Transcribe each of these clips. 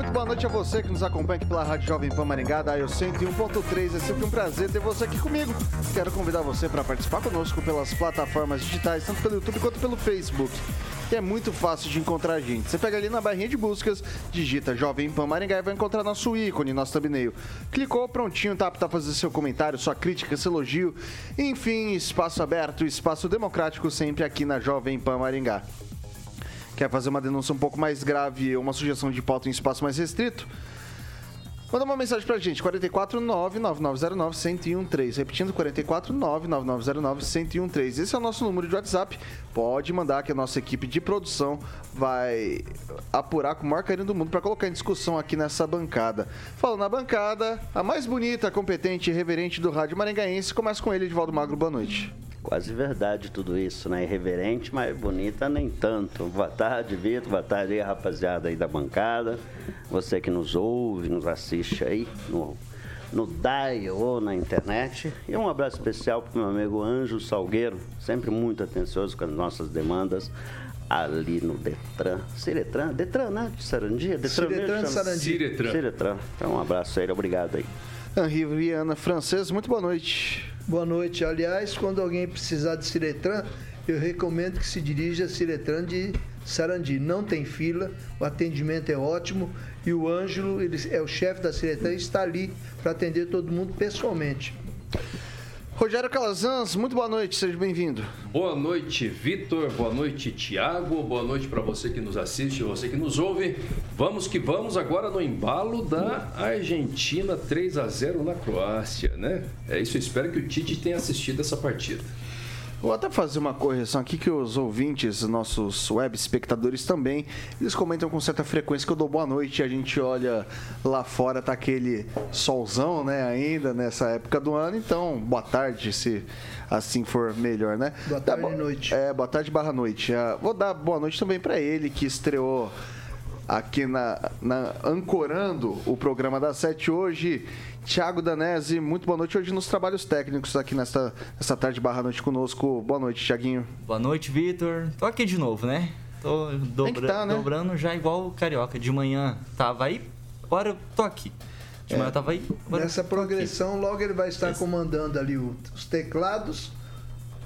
muito boa noite a você que nos acompanha aqui pela Rádio Jovem Pan Maringá, da 101.3. É sempre um prazer ter você aqui comigo. Quero convidar você para participar conosco pelas plataformas digitais, tanto pelo YouTube quanto pelo Facebook. Que é muito fácil de encontrar a gente. Você pega ali na barrinha de buscas, digita Jovem Pan Maringá e vai encontrar nosso ícone, nosso thumbnail. Clicou, prontinho, tá para fazer seu comentário, sua crítica, seu elogio. Enfim, espaço aberto, espaço democrático sempre aqui na Jovem Pan Maringá quer fazer uma denúncia um pouco mais grave, uma sugestão de pauta em espaço mais restrito, Manda uma mensagem pra gente, 449-9909-1013. Repetindo, 449-9909-1013. Esse é o nosso número de WhatsApp. Pode mandar que a nossa equipe de produção vai apurar com o maior carinho do mundo para colocar em discussão aqui nessa bancada. Falando na bancada, a mais bonita, competente e reverente do rádio maringaense. Começa com ele, Edvaldo Magro. Boa noite. Quase verdade tudo isso, né? Irreverente, mas bonita nem tanto. Boa tarde, Vitor. Boa tarde aí, rapaziada aí da bancada. Você que nos ouve, nos assiste aí no, no DAI ou na internet. E um abraço especial para o meu amigo Anjo Salgueiro, sempre muito atencioso com as nossas demandas ali no Detran. Ciretran? Detran, né? De Sarandia? Detran Ciretran de Sarandia. Ciretran. Ciretran. Então, um abraço aí, obrigado aí. Henri Viana Francês, muito boa noite. Boa noite. Aliás, quando alguém precisar de Ciretran, eu recomendo que se dirija a Ciretran de Sarandi. Não tem fila, o atendimento é ótimo e o Ângelo, ele é o chefe da Ciretran, está ali para atender todo mundo pessoalmente. Rogério Calazans, muito boa noite, seja bem-vindo. Boa noite, Vitor. Boa noite, Tiago. Boa noite para você que nos assiste, você que nos ouve. Vamos que vamos agora no embalo da Argentina 3 a 0 na Croácia, né? É isso, espero que o Tite tenha assistido essa partida. Vou até fazer uma correção aqui que os ouvintes, nossos web espectadores também, eles comentam com certa frequência que eu dou boa noite e a gente olha lá fora, tá aquele solzão, né, ainda nessa época do ano, então boa tarde se assim for melhor, né? Boa tarde e noite. É, boa tarde barra noite. Uh, vou dar boa noite também para ele que estreou aqui na, na ancorando o programa da Sete hoje Tiago Danese, muito boa noite hoje nos trabalhos técnicos aqui nesta, nesta tarde barra noite conosco. Boa noite, Tiaguinho. Boa noite, Vitor. Tô aqui de novo, né? Tô dobra, tá, né? dobrando já igual o Carioca. De manhã tava aí, agora eu tô aqui. De manhã é, tava aí. Nessa progressão, aqui. logo ele vai estar Esse... comandando ali os teclados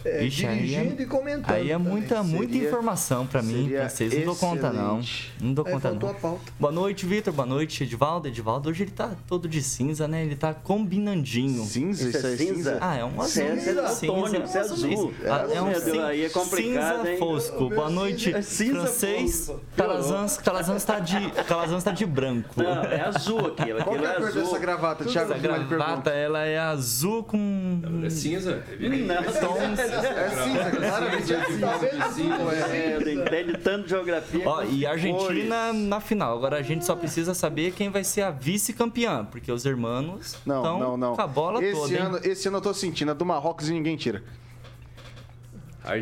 é, Ixi, dirigindo é, e comentando. Aí é muita, muita informação para mim, pra vocês. Não dou conta, não. Não dou conta, não. Boa noite, Vitor. Boa noite, Edivaldo. Edivaldo, hoje ele tá todo de cinza, né? Ele tá combinandinho. Cinza? Isso, é cinza? Ah, é um azul. É, é cinza. é azul. É, é um cinza, aí é complicado, cinza hein? fosco. Boa noite, é francês. Calazans, Calazans, tá de, Calazans tá de branco. Não, é azul aquilo. Qual é a cor dessa gravata, Thiago? Essa gravata, ela é azul com... É cinza? Não. É cinza, claramente é cinza. É, entende tanto geografia. Ó, e a Argentina na final. Agora a gente só precisa saber quem vai ser a vice-campeã, porque os irmãos estão com a bola esse toda. Ano, esse ano eu tô sentindo, é do Marrocos e ninguém tira.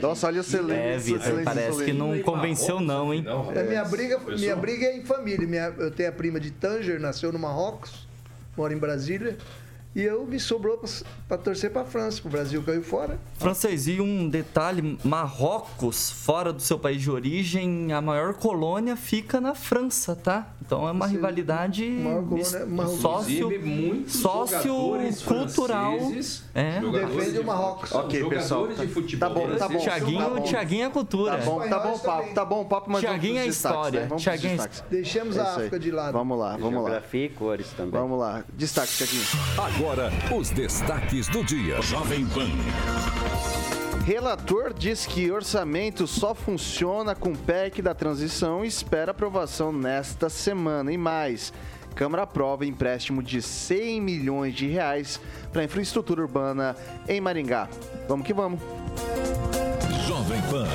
Nossa, olha o excelente. É, Vitor, parece que não convenceu não, hein? É, minha, briga, minha briga é em família. Minha, eu tenho a prima de Tanger, nasceu no Marrocos, mora em Brasília. E eu me sobrou para torcer para a França, o Brasil caiu fora. Francês, e um detalhe: Marrocos, fora do seu país de origem, a maior colônia fica na França, tá? Então é uma Você, rivalidade colônia, sócio, sócio cultural. É. Defende o Marrocos. Ok, pessoal. De futebol tá bom, tá bom. Tiaguinho, tá. Tiaguinho é cultura. Tá bom, tá bom o papo, tá bom papo, mas Tiaguinho é história. Né? Tiaguinho é Deixemos a África de lado. Vamos lá, vamos lá. Geografia e cores também. Vamos lá. Destaque, Tiaguinho. Agora, os destaques do dia. Jovem Pan. Relator diz que orçamento só funciona com PEC da transição e espera aprovação nesta semana. E mais, Câmara aprova empréstimo de 100 milhões de reais para infraestrutura urbana em Maringá. Vamos que vamos. Jovem Pan,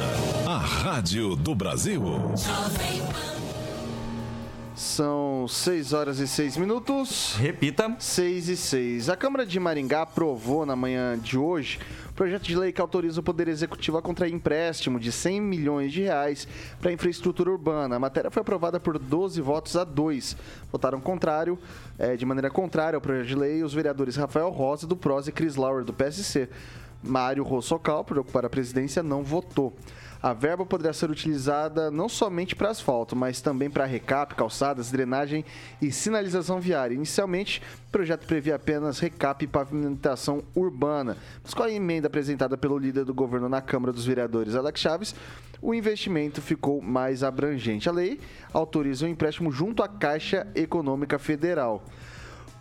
a rádio do Brasil. Jovem Pan. São 6 horas e 6 minutos. Repita. 6 e 6. A Câmara de Maringá aprovou na manhã de hoje projeto de lei que autoriza o Poder Executivo a contrair empréstimo de 100 milhões de reais para infraestrutura urbana. A matéria foi aprovada por 12 votos a 2. Votaram contrário, é, de maneira contrária ao projeto de lei, os vereadores Rafael Rosa, do PROS e Cris Lauer, do PSC. Mário Rossocal, por ocupar a presidência, não votou. A verba poderá ser utilizada não somente para asfalto, mas também para recap, calçadas, drenagem e sinalização viária. Inicialmente, o projeto previa apenas recap e pavimentação urbana, mas com a emenda apresentada pelo líder do governo na Câmara dos Vereadores, Alex Chaves, o investimento ficou mais abrangente. A lei autoriza o empréstimo junto à Caixa Econômica Federal.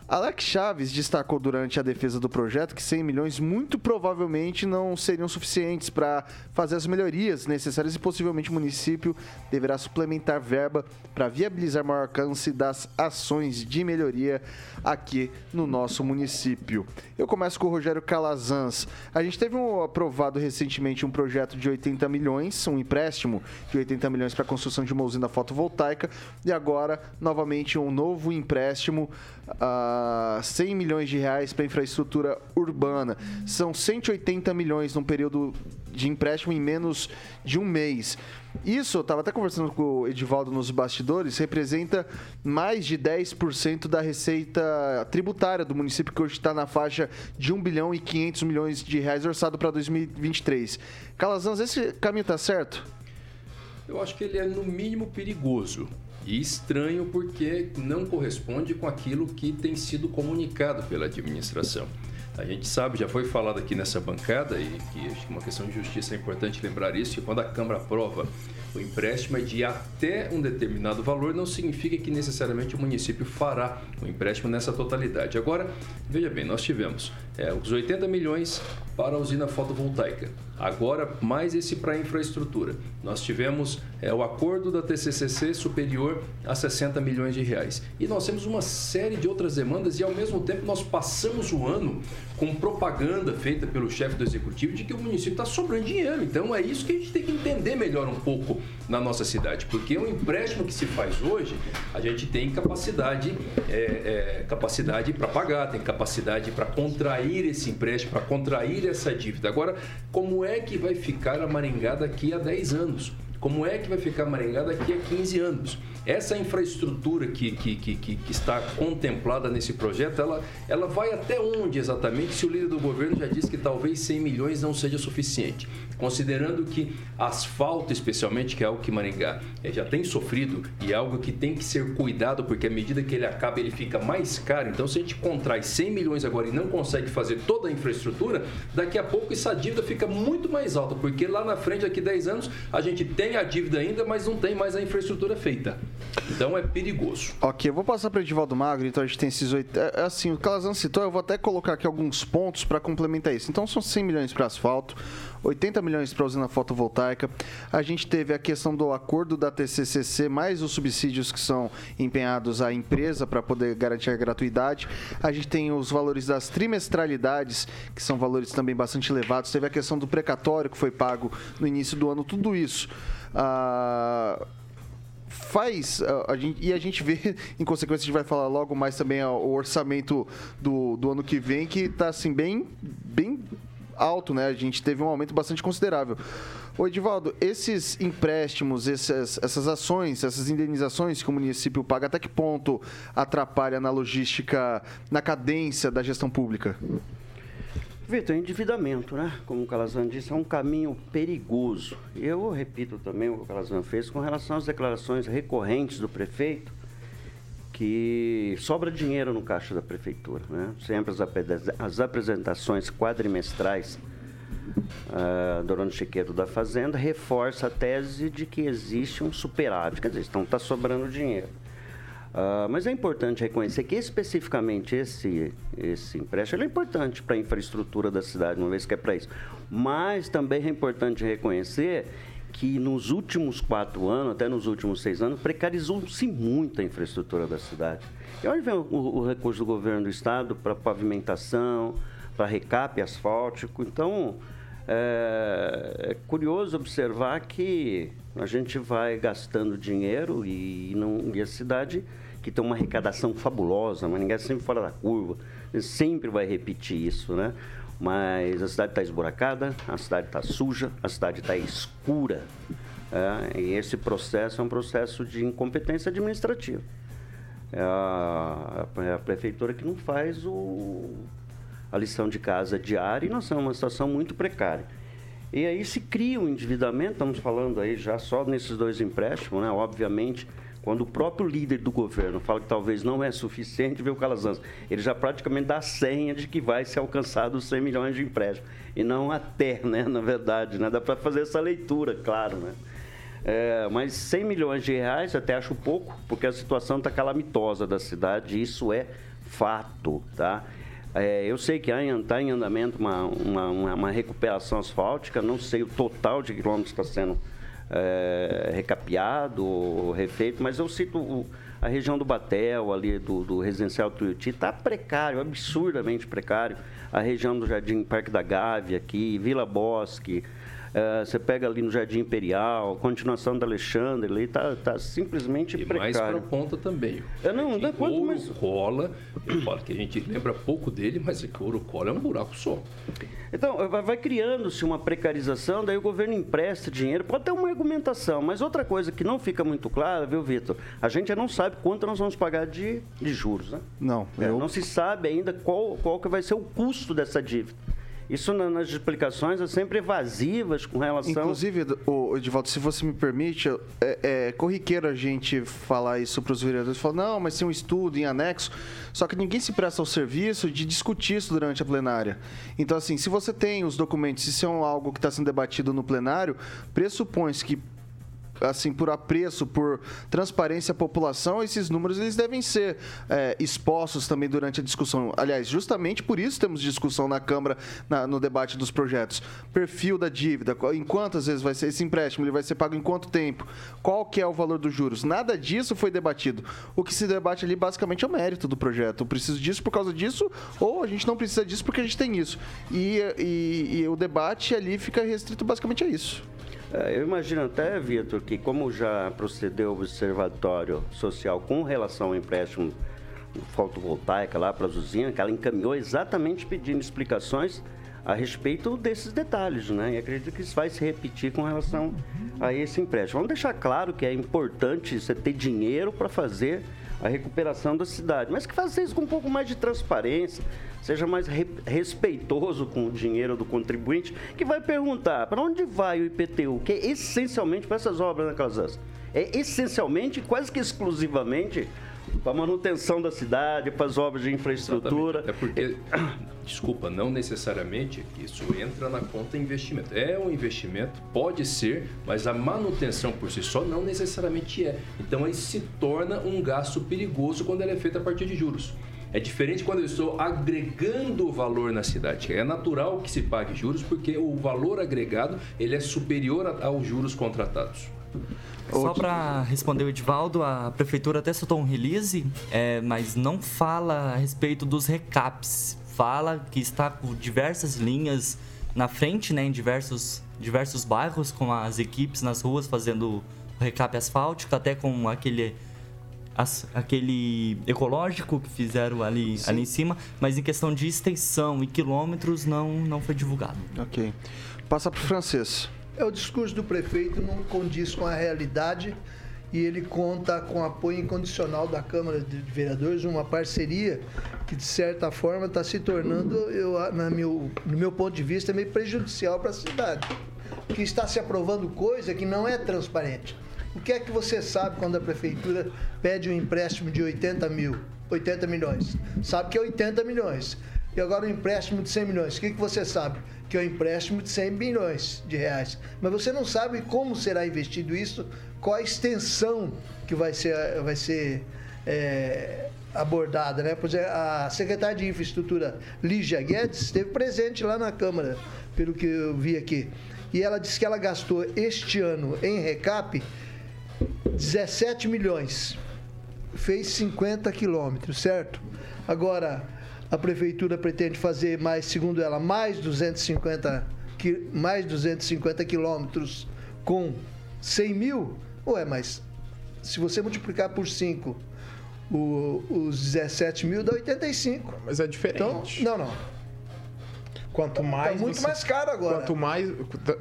Alex Chaves destacou durante a defesa do projeto que 100 milhões muito provavelmente não seriam suficientes para fazer as melhorias necessárias e possivelmente o município deverá suplementar verba para viabilizar maior alcance das ações de melhoria aqui no nosso município. Eu começo com o Rogério Calazans. A gente teve um, aprovado recentemente um projeto de 80 milhões, um empréstimo de 80 milhões para a construção de uma usina fotovoltaica e agora novamente um novo empréstimo uh, 100 milhões de reais para infraestrutura urbana. São 180 milhões num período de empréstimo em menos de um mês. Isso, eu estava até conversando com o Edivaldo nos bastidores, representa mais de 10% da receita tributária do município, que hoje está na faixa de 1 bilhão e 500 milhões de reais orçado para 2023. Calazans, esse caminho está certo? Eu acho que ele é, no mínimo, perigoso. E estranho porque não corresponde com aquilo que tem sido comunicado pela administração. A gente sabe, já foi falado aqui nessa bancada, e que acho que uma questão de justiça é importante lembrar isso, que quando a Câmara aprova o empréstimo é de até um determinado valor, não significa que necessariamente o município fará o empréstimo nessa totalidade. Agora, veja bem, nós tivemos é, os 80 milhões para a usina fotovoltaica. Agora, mais esse para a infraestrutura. Nós tivemos é, o acordo da TCCC superior a 60 milhões de reais. E nós temos uma série de outras demandas e, ao mesmo tempo, nós passamos o ano com propaganda feita pelo chefe do executivo de que o município está sobrando dinheiro. Então, é isso que a gente tem que entender melhor um pouco na nossa cidade. Porque o empréstimo que se faz hoje, a gente tem capacidade, é, é, capacidade para pagar, tem capacidade para contrair esse empréstimo, para contrair essa dívida. Agora, como é que vai ficar a Maringá daqui a 10 anos? Como é que vai ficar Maringá daqui a 15 anos? Essa infraestrutura que, que, que, que, está contemplada nesse projeto, ela, ela vai até onde exatamente? Se o líder do governo já disse que talvez 100 milhões não seja suficiente. Considerando que asfalto, especialmente, que é algo que Maringá eh, já tem sofrido e é algo que tem que ser cuidado, porque à medida que ele acaba, ele fica mais caro. Então, se a gente contrai 100 milhões agora e não consegue fazer toda a infraestrutura, daqui a pouco essa dívida fica muito mais alta, porque lá na frente, daqui a 10 anos, a gente tem a dívida ainda, mas não tem mais a infraestrutura feita. Então é perigoso. Ok, eu vou passar para o Edivaldo Magro, então a gente tem esses oito. É, é assim, o Calazan citou, eu vou até colocar aqui alguns pontos para complementar isso. Então são 100 milhões para asfalto, 80 milhões para usina fotovoltaica. A gente teve a questão do acordo da TCCC, mais os subsídios que são empenhados à empresa para poder garantir a gratuidade. A gente tem os valores das trimestralidades, que são valores também bastante elevados. Teve a questão do precatório que foi pago no início do ano, tudo isso. Ah, faz. A, a gente, e a gente vê, em consequência, a gente vai falar logo mais também o orçamento do, do ano que vem, que está assim, bem, bem alto, né? A gente teve um aumento bastante considerável. Ô Edivaldo, esses empréstimos, essas, essas ações, essas indenizações que o município paga, até que ponto atrapalha na logística, na cadência da gestão pública? Vitor, endividamento, né? Como o Calazan disse, é um caminho perigoso. Eu repito também o que o Calazan fez com relação às declarações recorrentes do prefeito, que sobra dinheiro no caixa da prefeitura, né? Sempre as, apresentações quadrimestrais uh, do Orlando Chiqueiro da Fazenda reforça a tese de que existe um superávit, quer dizer, então está sobrando dinheiro. Uh, mas é importante reconhecer que especificamente esse, esse empréstimo é importante para a infraestrutura da cidade, uma vez que é para isso. Mas também é importante reconhecer que nos últimos quatro anos, até nos últimos seis anos, precarizou-se muito a infraestrutura da cidade. E onde vem o, o recurso do governo do estado para pavimentação, para recap asfáltico? Então, é, é, curioso observar que a gente vai gastando dinheiro e, não, e a cidade que tem uma arrecadação fabulosa, mas ninguém é sempre fora da curva. Sempre vai repetir isso, né? Mas a cidade está esburacada, a cidade está suja, a cidade está escura. É, e esse processo é um processo de incompetência administrativa. É a, é a prefeitura que não faz o, a lição de casa diária e nós estamos numa situação muito precária. E aí se cria um endividamento, estamos falando aí já só nesses dois empréstimos, né? Obviamente, quando o próprio líder do governo fala que talvez não é suficiente, vê o Calazans, ele já praticamente dá a senha de que vai ser alcançado os 100 milhões de empréstimos. E não até, né, na verdade, né? Dá para fazer essa leitura, claro, né? É, mas 100 milhões de reais até acho pouco, porque a situação está calamitosa da cidade, isso é fato, tá? É, eu sei que está em andamento uma, uma, uma, recuperação asfáltica, não sei o total de quilômetros que está sendo é, recapeado, refeito, mas eu cito o, a região do Batel, ali do, do residencial Tuiuti, está precário, absurdamente precário. A região do Jardim Parque da Gávea aqui, Vila Bosque, é, você pega ali no Jardim Imperial, continuação da Alexandre, ali está tá simplesmente e precário. mais para a ponta também. Eu não, não quanto mais... Cola, eu falo que a gente lembra pouco dele, mas é que o Ouro Cola é um buraco só. Então, vai, vai criando-se uma precarização, daí o governo empresta dinheiro, pode ter uma argumentação, mas outra coisa que não fica muito clara, viu, Vitor? A gente não sabe quanto nós vamos pagar de, de juros, né? Não. É, eu... Não se sabe ainda qual, qual que vai ser o custo dessa dívida. Isso nas explicações é sempre evasivas com relação. Inclusive, o Edivaldo, se você me permite, é, é corriqueiro a gente falar isso para os vereadores. Falar, não, mas tem um estudo em anexo. Só que ninguém se presta ao serviço de discutir isso durante a plenária. Então, assim, se você tem os documentos, se isso é algo que está sendo debatido no plenário, pressupõe-se que assim, por apreço, por transparência à população, esses números eles devem ser é, expostos também durante a discussão. Aliás, justamente por isso temos discussão na Câmara na, no debate dos projetos. Perfil da dívida, em quantas vezes vai ser esse empréstimo, ele vai ser pago em quanto tempo, qual que é o valor dos juros. Nada disso foi debatido. O que se debate ali basicamente é o mérito do projeto. Eu preciso disso por causa disso, ou a gente não precisa disso porque a gente tem isso. E, e, e o debate ali fica restrito basicamente a isso. É, eu imagino até, Vitor, que como já procedeu o Observatório Social com relação ao empréstimo fotovoltaica lá para a usinas, que ela encaminhou exatamente pedindo explicações a respeito desses detalhes, né? E acredito que isso vai se repetir com relação a esse empréstimo. Vamos deixar claro que é importante você ter dinheiro para fazer a recuperação da cidade, mas que faça isso com um pouco mais de transparência, seja mais re respeitoso com o dinheiro do contribuinte, que vai perguntar para onde vai o IPTU, que é essencialmente para essas obras né, Casas. É essencialmente, quase que exclusivamente, para a manutenção da cidade, para as obras de infraestrutura. É porque, desculpa, não necessariamente isso entra na conta investimento. É um investimento, pode ser, mas a manutenção por si só não necessariamente é. Então aí se torna um gasto perigoso quando ele é feito a partir de juros. É diferente quando eu estou agregando valor na cidade. É natural que se pague juros porque o valor agregado ele é superior aos juros contratados. Só para responder o Edivaldo, a prefeitura até soltou um release, é, mas não fala a respeito dos recaps. Fala que está com diversas linhas na frente, né, em diversos, diversos bairros, com as equipes nas ruas fazendo o recap asfáltico, até com aquele, as, aquele ecológico que fizeram ali, ali em cima, mas em questão de extensão e quilômetros não, não foi divulgado. Ok. Passa para o francês. É, o discurso do prefeito não condiz com a realidade e ele conta com apoio incondicional da Câmara de Vereadores, uma parceria que, de certa forma, está se tornando, eu, na meu, no meu ponto de vista, meio prejudicial para a cidade. Porque está se aprovando coisa que não é transparente. O que é que você sabe quando a prefeitura pede um empréstimo de 80 mil, 80 milhões? Sabe que é 80 milhões. E agora um empréstimo de 100 milhões. O que, que você sabe? que é um empréstimo de 100 bilhões de reais. Mas você não sabe como será investido isso, qual a extensão que vai ser, vai ser é, abordada, né? Pois é, a secretária de Infraestrutura, Lígia Guedes, esteve presente lá na Câmara, pelo que eu vi aqui. E ela disse que ela gastou este ano em recap 17 milhões. Fez 50 quilômetros, certo? Agora, a prefeitura pretende fazer mais, segundo ela, mais 250, mais 250 quilômetros com 100 mil. Ué, mas se você multiplicar por 5 o, os 17 mil, dá 85. Mas é diferente. Então, não, não. Quanto tá mais. Tá muito você... mais caro agora. Quanto mais.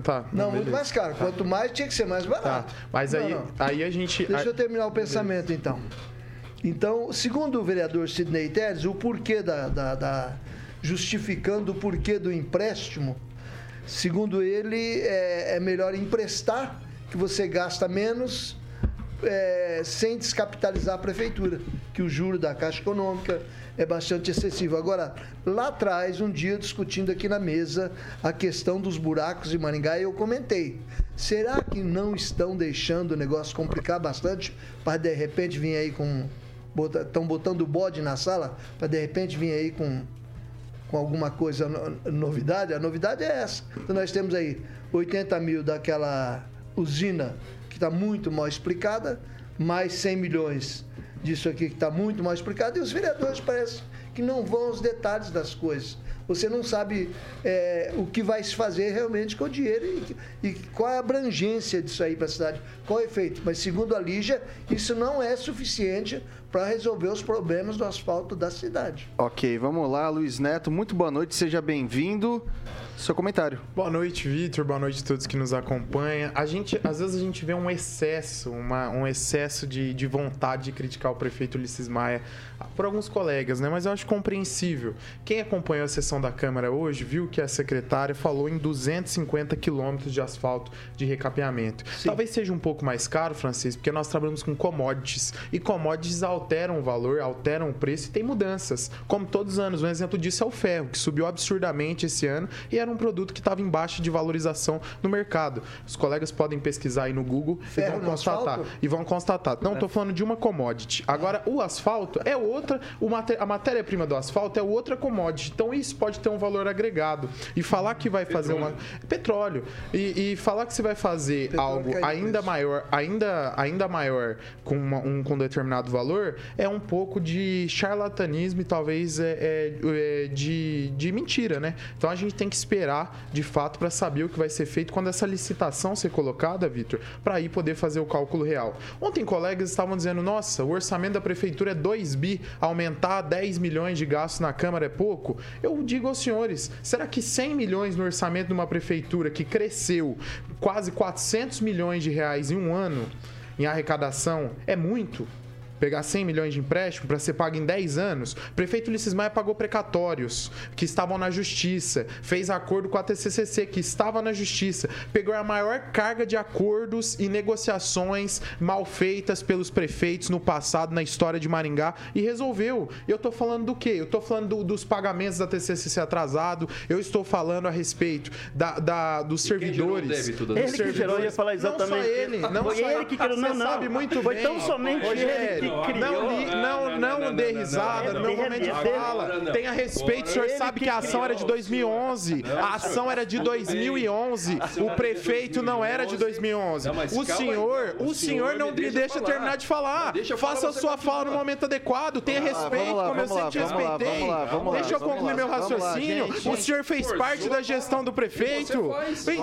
Tá. Não, muito mais caro. Tá. Quanto mais tinha que ser mais barato. Tá. Mas não, aí, não. aí a gente. Deixa eu terminar o pensamento então. Então, segundo o vereador Sidney Teres, o porquê da, da, da, justificando o porquê do empréstimo, segundo ele, é, é melhor emprestar, que você gasta menos é, sem descapitalizar a prefeitura, que o juro da Caixa Econômica é bastante excessivo. Agora, lá atrás, um dia discutindo aqui na mesa a questão dos buracos de Maringá, eu comentei. Será que não estão deixando o negócio complicar bastante para de repente vir aí com estão botando bode na sala para de repente vir aí com, com alguma coisa, novidade. A novidade é essa. Então nós temos aí 80 mil daquela usina que está muito mal explicada, mais 100 milhões disso aqui que está muito mal explicado, e os vereadores parece que não vão aos detalhes das coisas. Você não sabe é, o que vai se fazer realmente com o dinheiro e, e qual é a abrangência disso aí para a cidade, qual é o efeito. Mas, segundo a Lígia, isso não é suficiente para resolver os problemas do asfalto da cidade. Ok, vamos lá, Luiz Neto. Muito boa noite, seja bem-vindo. Seu comentário. Boa noite, Vitor. Boa noite a todos que nos acompanham. A gente, às vezes a gente vê um excesso, uma, um excesso de, de vontade de criticar o prefeito Ulisses Maia por alguns colegas, né? Mas eu acho compreensível. Quem acompanhou a sessão da Câmara hoje viu que a secretária falou em 250 quilômetros de asfalto de recapeamento. Sim. Talvez seja um pouco mais caro, Francisco, porque nós trabalhamos com commodities e commodities alteram o valor, alteram o preço e tem mudanças. Como todos os anos, um exemplo disso é o ferro, que subiu absurdamente esse ano e era um produto que estava em baixa de valorização no mercado. Os colegas podem pesquisar aí no Google ferro e vão constatar. Asfalto? E vão constatar. Não, estou falando de uma commodity. Agora, o asfalto é outra, a matéria-prima do asfalto é outra commodity. Então, isso pode ter um valor agregado. E falar que vai fazer petróleo. uma. Petróleo. E, e, falar que você vai fazer petróleo algo ainda maior, ainda, ainda maior com uma, um com determinado valor é um pouco de charlatanismo e talvez é, é, é de, de mentira, né? Então a gente tem que esperar de fato para saber o que vai ser feito quando essa licitação ser colocada, Vitor, para aí poder fazer o cálculo real. Ontem colegas estavam dizendo: nossa, o orçamento da prefeitura é 2 bi, aumentar 10 milhões de gastos na Câmara é pouco. Eu digo aos senhores: será que 100 milhões no orçamento de uma prefeitura que cresceu quase 400 milhões de reais em um ano em arrecadação é muito? Pegar 100 milhões de empréstimo para ser pago em 10 anos, o prefeito Ulisses Maia pagou precatórios que estavam na justiça, fez acordo com a TCCC que estava na justiça, pegou a maior carga de acordos e negociações mal feitas pelos prefeitos no passado, na história de Maringá e resolveu. Eu estou falando do quê? Eu estou falando do, dos pagamentos da TCCC atrasado, eu estou falando a respeito da, da dos e servidores. Débito, ele que gerou, ia falar exatamente. Não só ele, não foi só ele que criou, não, não. sabe muito foi bem. tão somente ele que não, não, não, não dê risada momento de fala. Tenha respeito, o senhor sabe que a ação era de 2011. A ação era de 2011. O prefeito não era de 2011. O senhor, o senhor não me deixa terminar de falar. Faça a sua fala no momento adequado. Tenha respeito, como eu sempre te respeitei. Deixa eu concluir meu raciocínio. O senhor fez parte da gestão do prefeito.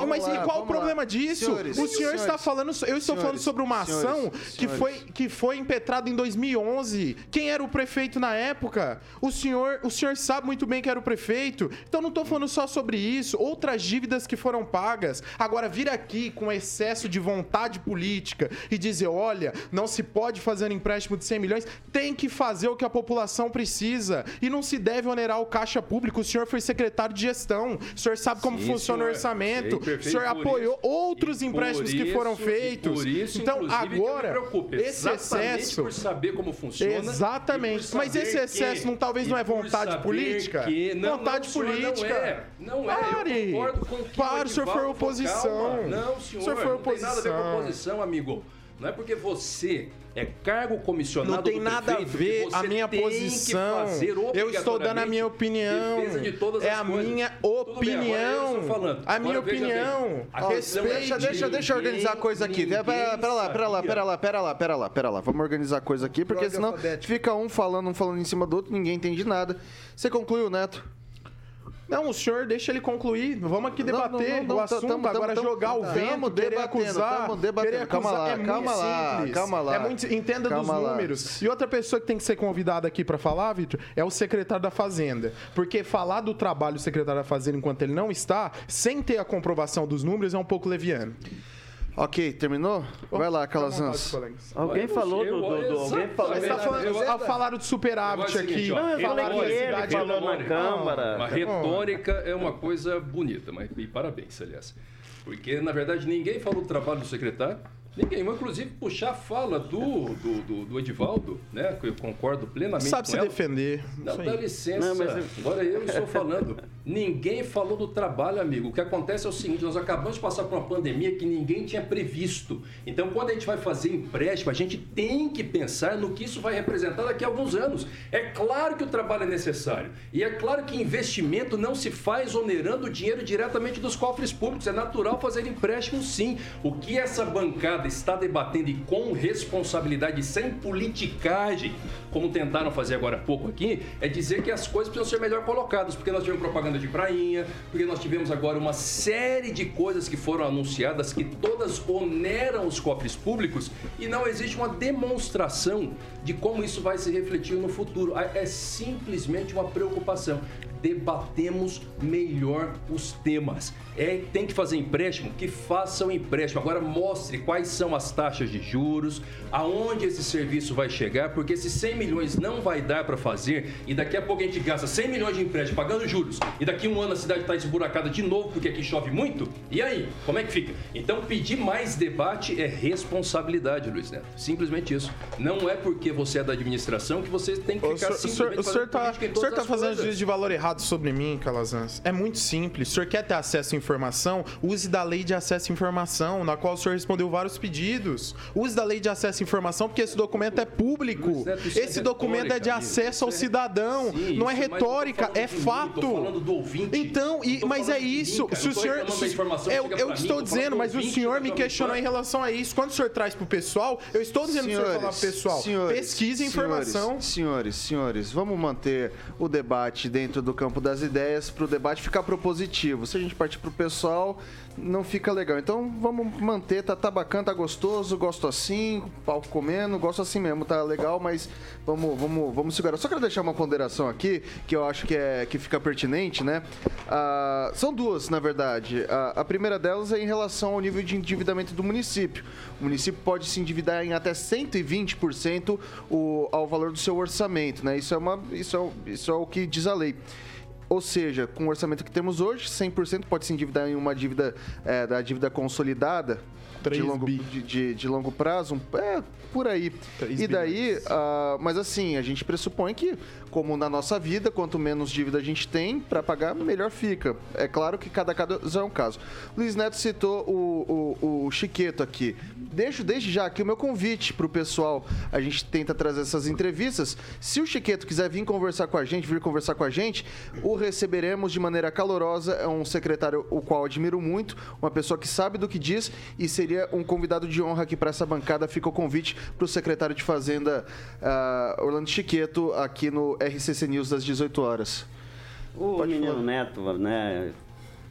Mas qual o problema disso? O senhor está falando, eu estou falando sobre uma ação que foi que foi impetrada em 2011. Quem era o prefeito na época? O senhor, o senhor sabe muito bem que era o prefeito. Então não estou falando só sobre isso, outras dívidas que foram pagas. Agora vir aqui com excesso de vontade política e dizer, olha, não se pode fazer um empréstimo de 100 milhões, tem que fazer o que a população precisa e não se deve onerar o caixa público. O senhor foi secretário de gestão, o senhor sabe como Sim, funciona senhor. o orçamento, Sei, o senhor apoiou isso, outros empréstimos isso, que foram feitos. Isso, então agora esse excesso saber como funciona. Exatamente. Mas esse excesso que, não talvez não é vontade política? Que, não, vontade não, política. Não é. Não é. Pare. Eu concordo com Para, o senhor foi oposição. Não, senhor. O senhor foi oposição. Não tem nada a ver com oposição, amigo. Não é porque você é cargo comissionado Não tem nada a ver a minha posição. Eu estou dando a minha opinião. De é a coisas. minha opinião. Bem. A minha opinião. A deixa, deixa, deixa eu organizar a coisa aqui. Pera, pera lá, pera lá, pera lá, pera lá, pera lá, pera lá. Vamos organizar a coisa aqui, porque senão fica um falando, um falando em cima do outro, ninguém entende nada. Você concluiu, Neto? Não, o senhor deixa ele concluir. Vamos aqui debater não, não, não, o assunto. Tamo, agora tamo, jogar tamo, o vento, querer acusar. Querer acusar calma lá, é muito calma simples. Lá, calma lá. É muito, entenda calma dos números. Lá. E outra pessoa que tem que ser convidada aqui para falar, Vitor, é o secretário da Fazenda. Porque falar do trabalho do secretário da Fazenda enquanto ele não está, sem ter a comprovação dos números, é um pouco leviano. Ok, terminou? Vai lá, Calazans. Alguém falou do. do, do alguém falou. Tá falando, falaram de superávit aqui. Não, eu falei que ele falou na Câmara. Uma retórica é uma coisa bonita, mas e parabéns, aliás. Porque, na verdade, ninguém falou do trabalho do secretário. Ninguém, vou inclusive puxar a fala do, do, do, do Edivaldo, né? Que eu concordo plenamente Sabe com se ela. defender. Não, dá licença. Não, mas... Agora eu estou falando. Ninguém falou do trabalho, amigo. O que acontece é o seguinte: nós acabamos de passar por uma pandemia que ninguém tinha previsto. Então, quando a gente vai fazer empréstimo, a gente tem que pensar no que isso vai representar daqui a alguns anos. É claro que o trabalho é necessário. E é claro que investimento não se faz onerando o dinheiro diretamente dos cofres públicos. É natural fazer empréstimo, sim. O que essa bancada bancada está debatendo e com responsabilidade, sem politicagem, como tentaram fazer agora há pouco aqui, é dizer que as coisas precisam ser melhor colocadas, porque nós tivemos propaganda de prainha, porque nós tivemos agora uma série de coisas que foram anunciadas que todas oneram os cofres públicos e não existe uma demonstração de como isso vai se refletir no futuro. É simplesmente uma preocupação debatemos melhor os temas. É, tem que fazer empréstimo? Que façam empréstimo. Agora mostre quais são as taxas de juros, aonde esse serviço vai chegar, porque esses 100 milhões não vai dar para fazer e daqui a pouco a gente gasta 100 milhões de empréstimo pagando juros e daqui a um ano a cidade está esburacada de novo porque aqui chove muito. E aí, como é que fica? Então pedir mais debate é responsabilidade, Luiz Neto. Simplesmente isso. Não é porque você é da administração que você tem que ficar o simplesmente o senhor, o senhor está tá fazendo juízo de valor errado sobre mim, Calazans. É muito simples. O senhor quer ter acesso à informação? Use da lei de acesso à informação, na qual o senhor respondeu vários pedidos. Use da lei de acesso à informação, porque esse documento é público. Neto, esse é documento é de acesso ao é- cidadão. Não é retórica, é fato. Então, e, mas é isso. se o senhor. eu, eu estou dizendo, mas o senhor me questionou em relação a isso. Quando o senhor traz para o pessoal, eu estou dizendo senhores, o senhor falar pessoal. Pesquise informação. Senhores, senhores, vamos manter o debate dentro do campo das ideias para o debate ficar propositivo. Se a gente partir para o pessoal, não fica legal. Então vamos manter, tá, tá bacana, tá gostoso, gosto assim, pau comendo, gosto assim mesmo, tá legal, mas vamos, vamos, vamos segurar. Só quero deixar uma ponderação aqui, que eu acho que, é, que fica pertinente, né? Ah, são duas, na verdade. A primeira delas é em relação ao nível de endividamento do município. O município pode se endividar em até 120% o, ao valor do seu orçamento, né? Isso é, uma, isso é, isso é o que diz a lei. Ou seja, com o orçamento que temos hoje, 100% pode se endividar em uma dívida é, da dívida consolidada de longo, de, de, de, longo prazo, é, por aí. E daí, uh, mas assim, a gente pressupõe que, como na nossa vida, quanto menos dívida a gente tem para pagar, melhor fica. É claro que cada caso é um caso. Luiz Neto citou o, o, o Chiqueto aqui. Deixo desde já aqui o meu convite para o pessoal. A gente tenta trazer essas entrevistas. Se o Chiqueto quiser vir conversar com a gente, vir conversar com a gente, o receberemos de maneira calorosa. É um secretário o qual admiro muito, uma pessoa que sabe do que diz e seria um convidado de honra aqui para essa bancada. Fica o convite para o secretário de Fazenda, uh, Orlando Chiqueto, aqui no RCC News às 18 horas. O Pode menino falar. Neto, né,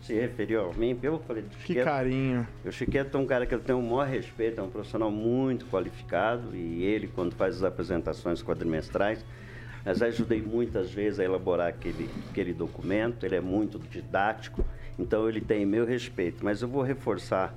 se referiu a mim, eu falei do Chiqueto. Que carinho. O Chiqueto é um cara que eu tenho o maior respeito, é um profissional muito qualificado e ele, quando faz as apresentações quadrimestrais, mas ajudei muitas vezes a elaborar aquele, aquele documento, ele é muito didático, então ele tem meu respeito. Mas eu vou reforçar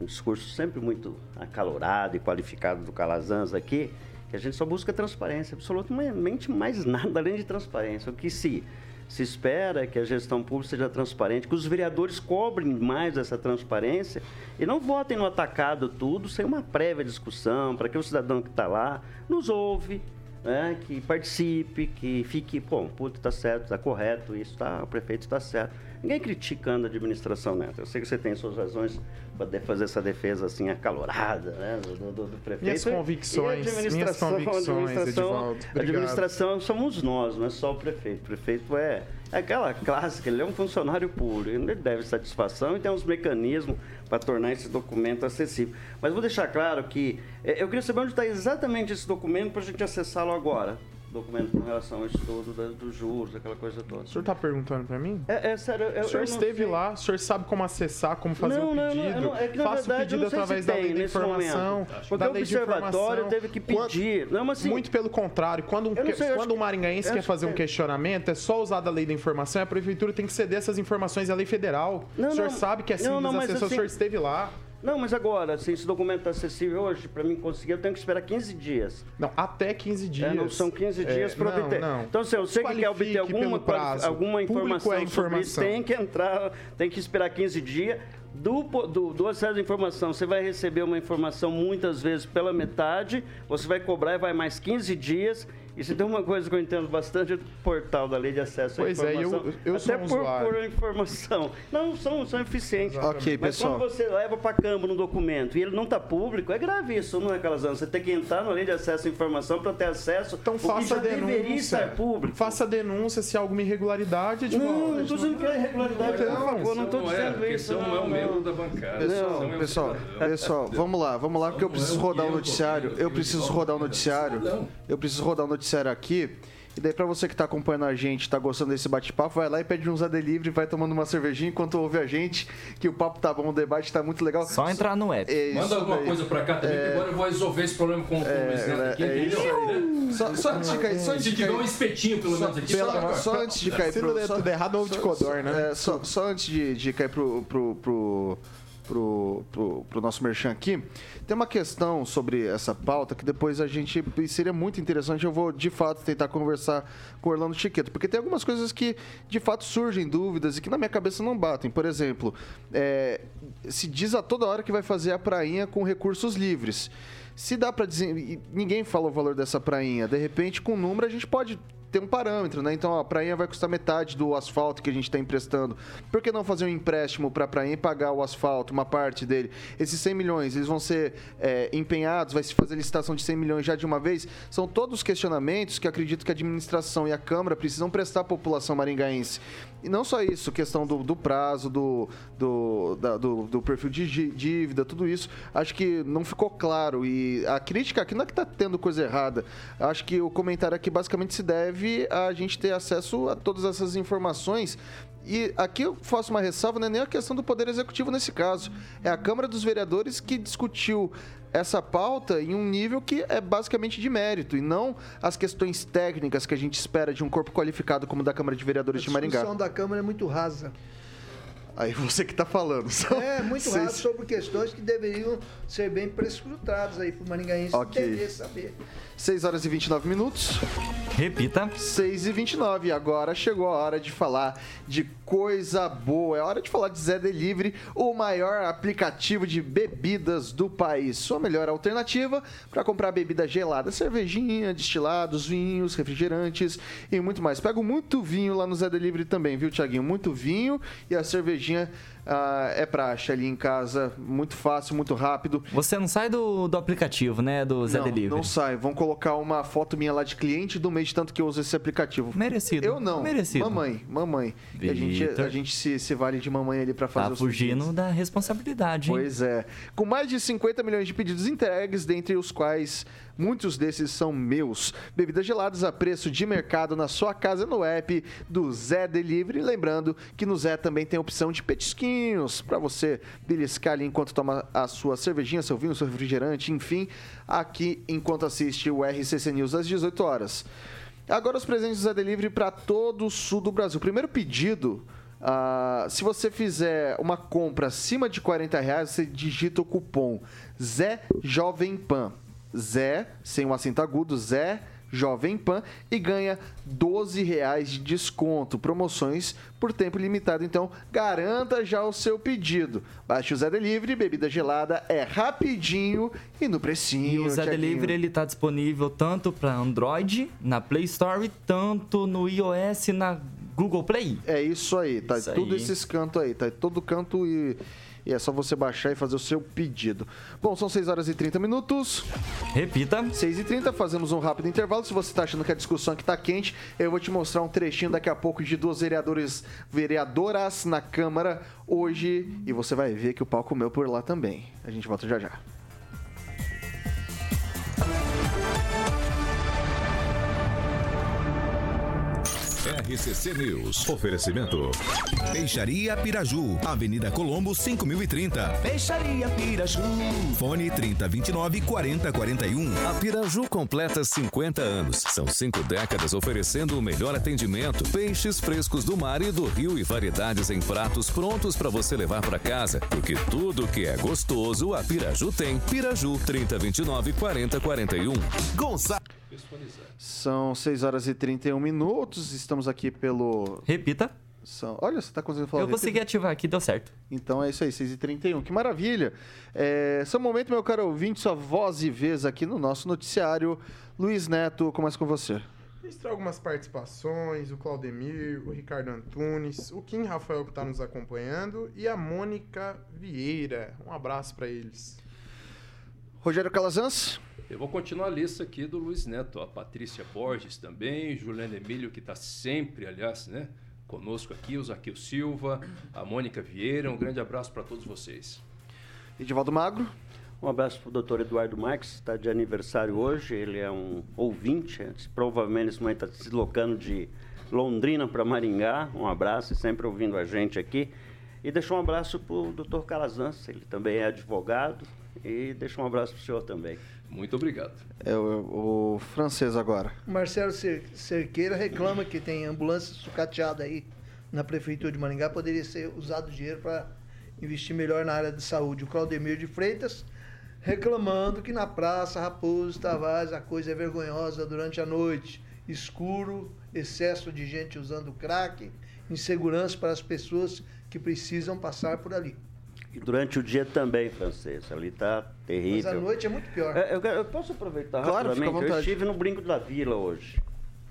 um discurso sempre muito acalorado e qualificado do Calazans aqui, que a gente só busca transparência, absolutamente mais nada além de transparência. O que se, se espera é que a gestão pública seja transparente, que os vereadores cobrem mais essa transparência e não votem no atacado tudo sem uma prévia discussão, para que o cidadão que está lá nos ouve, né, que participe, que fique, bom, puto, está certo, está correto, isso tá, o prefeito está certo Ninguém criticando a administração Neto. Eu sei que você tem suas razões para fazer essa defesa assim acalorada né, do, do, do prefeito. Minhas convicções, minhas convicções, administração, a administração somos nós, não é só o prefeito. O prefeito é, é aquela clássica, ele é um funcionário puro, ele deve satisfação e tem uns mecanismos para tornar esse documento acessível. Mas vou deixar claro que é, eu queria saber onde está exatamente esse documento para a gente acessá-lo agora documento com relação ao estudo da, dos juros, aquela coisa toda. O senhor está perguntando para mim? É, é, sério. Eu, o senhor esteve sei. lá, o senhor sabe como acessar, como fazer não, o pedido? Não, não, é que, Faça o pedido através da lei da informação. Porque da o observatório teve que pedir. Quando, não, assim, muito pelo contrário, quando um, sei, quando um maringaense quer fazer um questionamento, é só usar da lei da informação e a prefeitura tem que ceder essas informações à lei federal. Não, o senhor sabe que é simples não, acessar, assim, o senhor esteve lá. Não, mas agora, se esse documento está acessível hoje, para mim conseguir, eu tenho que esperar 15 dias. Não, até 15 dias. É, não, são 15 dias é, para obter. Não. Então, se eu sei que quer obter alguma, alguma informação, é informação. Isso, tem que entrar, tem que esperar 15 dias. Do, do, do, acesso à informação, você vai receber uma informação muitas vezes pela metade, você vai cobrar e vai mais 15 dias e se tem uma coisa que eu entendo bastante é o portal da lei de acesso pois à informação. Pois é, eu, eu sou Até um por, por informação. Não, são, são eficientes. Ok, Mas pessoal. quando você leva para câmara um documento e ele não está público, é grave isso, não é, Calazans? Você tem que entrar na lei de acesso à informação para ter acesso então, faça que já denúncia. deveria estar público. Faça denúncia se há alguma irregularidade. De não, não estou dizendo que é irregularidade, não, por favor, não estou dizendo é, isso. Não, não é um membro da bancada. Não, é pessoal, pessoal, vamos lá, vamos lá, porque eu preciso rodar o noticiário. Eu preciso rodar o noticiário. Eu preciso rodar o noticiário aqui. E daí, pra você que tá acompanhando a gente, tá gostando desse bate-papo, vai lá e pede um Zé Delivery, vai tomando uma cervejinha enquanto ouve a gente, que o papo tá bom, o debate tá muito legal. Só entrar no app. É Manda alguma coisa pra cá também, é... que agora eu vou resolver esse problema com, é... o Luiz Neto aqui, é entendeu? Só, só antes de cair, só antes de cair. um espetinho, pelo menos, aqui. Pela, só, antes de cair pro... Se tudo errado, ovo de codor, né? É, só, só antes de, de cair pro, pro, pro pro, pro, pro nosso merchan aqui. Tem uma questão sobre essa pauta que depois a gente. Seria muito interessante, eu vou de fato tentar conversar com o Orlando Chiqueto, porque tem algumas coisas que de fato surgem dúvidas e que na minha cabeça não batem. Por exemplo, é, se diz a toda hora que vai fazer a prainha com recursos livres. Se dá para dizer. Ninguém fala o valor dessa prainha. De repente, com o número, a gente pode ter um parâmetro, né? Então a prainha vai custar metade do asfalto que a gente está emprestando. Por que não fazer um empréstimo para a prainha pagar o asfalto, uma parte dele? Esses 100 milhões, eles vão ser é, empenhados, vai se fazer licitação de 100 milhões já de uma vez? São todos questionamentos que acredito que a administração e a Câmara precisam prestar à população maringaense. E não só isso, questão do, do prazo, do, do, da, do, do, perfil de dívida, tudo isso, acho que não ficou claro. E a crítica aqui não é que está tendo coisa errada. Acho que o comentário aqui basicamente se deve a gente ter acesso a todas essas informações e aqui eu faço uma ressalva, não é nem a questão do Poder Executivo nesse caso. É a Câmara dos Vereadores que discutiu essa pauta em um nível que é basicamente de mérito e não as questões técnicas que a gente espera de um corpo qualificado como o da Câmara de Vereadores de Maringá. A discussão da Câmara é muito rasa. Aí você que está falando. São é, muito raso sobre questões que deveriam ser bem prescrutadas aí para o maringaense okay. entender, saber. 6 horas e 29 minutos. Repita. 6 e 29. Agora chegou a hora de falar de coisa boa. É hora de falar de Zé Delivery, o maior aplicativo de bebidas do país. Sua melhor alternativa para comprar bebida gelada, cervejinha, destilados, vinhos, refrigerantes e muito mais. Pego muito vinho lá no Zé Delivery também, viu, Tiaguinho? Muito vinho e a cervejinha tinha ah, é praxe ali em casa, muito fácil, muito rápido. Você não sai do, do aplicativo, né, do Zé não, Delivery? Não sai. Vão colocar uma foto minha lá de cliente do mês tanto que eu uso esse aplicativo. Merecido. Eu não. Merecido. Mamãe, mamãe. A gente, a gente se, se vale de mamãe ali para fazer tá os fugindo pedidos. da responsabilidade, hein? Pois é. Com mais de 50 milhões de pedidos entregues, dentre os quais Muitos desses são meus. Bebidas geladas a preço de mercado na sua casa no app do Zé Delivery. Lembrando que no Zé também tem a opção de para você beliscar ali enquanto toma a sua cervejinha, seu vinho, seu refrigerante, enfim, aqui enquanto assiste o RCC News às 18 horas. Agora os presentes do Zé Delivery para todo o sul do Brasil. Primeiro pedido Uh, se você fizer uma compra acima de 40 reais, você digita o cupom Zé Jovem Pan. Zé, sem o um acento agudo, Zé Jovem Pan e ganha 12 reais de desconto. Promoções por tempo limitado, então garanta já o seu pedido. Baixe o Zé Delivery, bebida gelada é rapidinho e no precinho. E o Zé Thiaguinho. Delivery ele está disponível tanto para Android na Play Store, tanto no iOS na Google Play. É isso aí, tá isso tudo aí. esses cantos aí, tá todo canto e e é só você baixar e fazer o seu pedido. Bom, são 6 horas e 30 minutos. Repita. 6 e 30, fazemos um rápido intervalo. Se você está achando que a discussão aqui está quente, eu vou te mostrar um trechinho daqui a pouco de duas vereadores, vereadoras na Câmara hoje. E você vai ver que o pau comeu por lá também. A gente volta já já. RCC News. Oferecimento. Peixaria Piraju. Avenida Colombo, 5030. Peixaria Piraju. Fone 3029 4041. A Piraju completa 50 anos. São cinco décadas oferecendo o melhor atendimento. Peixes frescos do mar e do rio e variedades em pratos prontos para você levar para casa. Porque tudo que é gostoso, a Piraju tem. Piraju 3029 4041. Gonçalo. São 6 horas e 31 minutos. Estamos aqui pelo. Repita. São... Olha, você está conseguindo falar. Eu consegui ativar aqui, deu certo. Então é isso aí, 6h31. Que maravilha. É... Seu momento, meu caro ouvinte, sua voz e vez aqui no nosso noticiário. Luiz Neto, começa com você. Registrar algumas participações, o Claudemir, o Ricardo Antunes, o Kim Rafael que está nos acompanhando e a Mônica Vieira. Um abraço para eles. Rogério Calazans. Eu vou continuar a lista aqui do Luiz Neto, a Patrícia Borges também, Juliana Emílio, que está sempre, aliás, né, conosco aqui, o Zaqueu Silva, a Mônica Vieira. Um grande abraço para todos vocês. Edivaldo Magro. Um abraço para o doutor Eduardo Marques, está de aniversário hoje. Ele é um ouvinte, provavelmente nesse momento está se deslocando de Londrina para Maringá. Um abraço e sempre ouvindo a gente aqui. E deixou um abraço para o doutor Calazans, ele também é advogado. E deixa um abraço para o senhor também. Muito obrigado. É o, o francês agora. Marcelo Cerqueira reclama que tem ambulância sucateada aí na prefeitura de Maringá. Poderia ser usado dinheiro para investir melhor na área de saúde. O Claudemir de Freitas reclamando que na Praça Raposo Tavares a coisa é vergonhosa durante a noite. Escuro, excesso de gente usando crack, insegurança para as pessoas que precisam passar por ali. Durante o dia também, francês. Ali está terrível. Mas à noite é muito pior. É, eu, eu, posso aproveitar claro, rapidamente? Eu estive no Brinco da Vila hoje.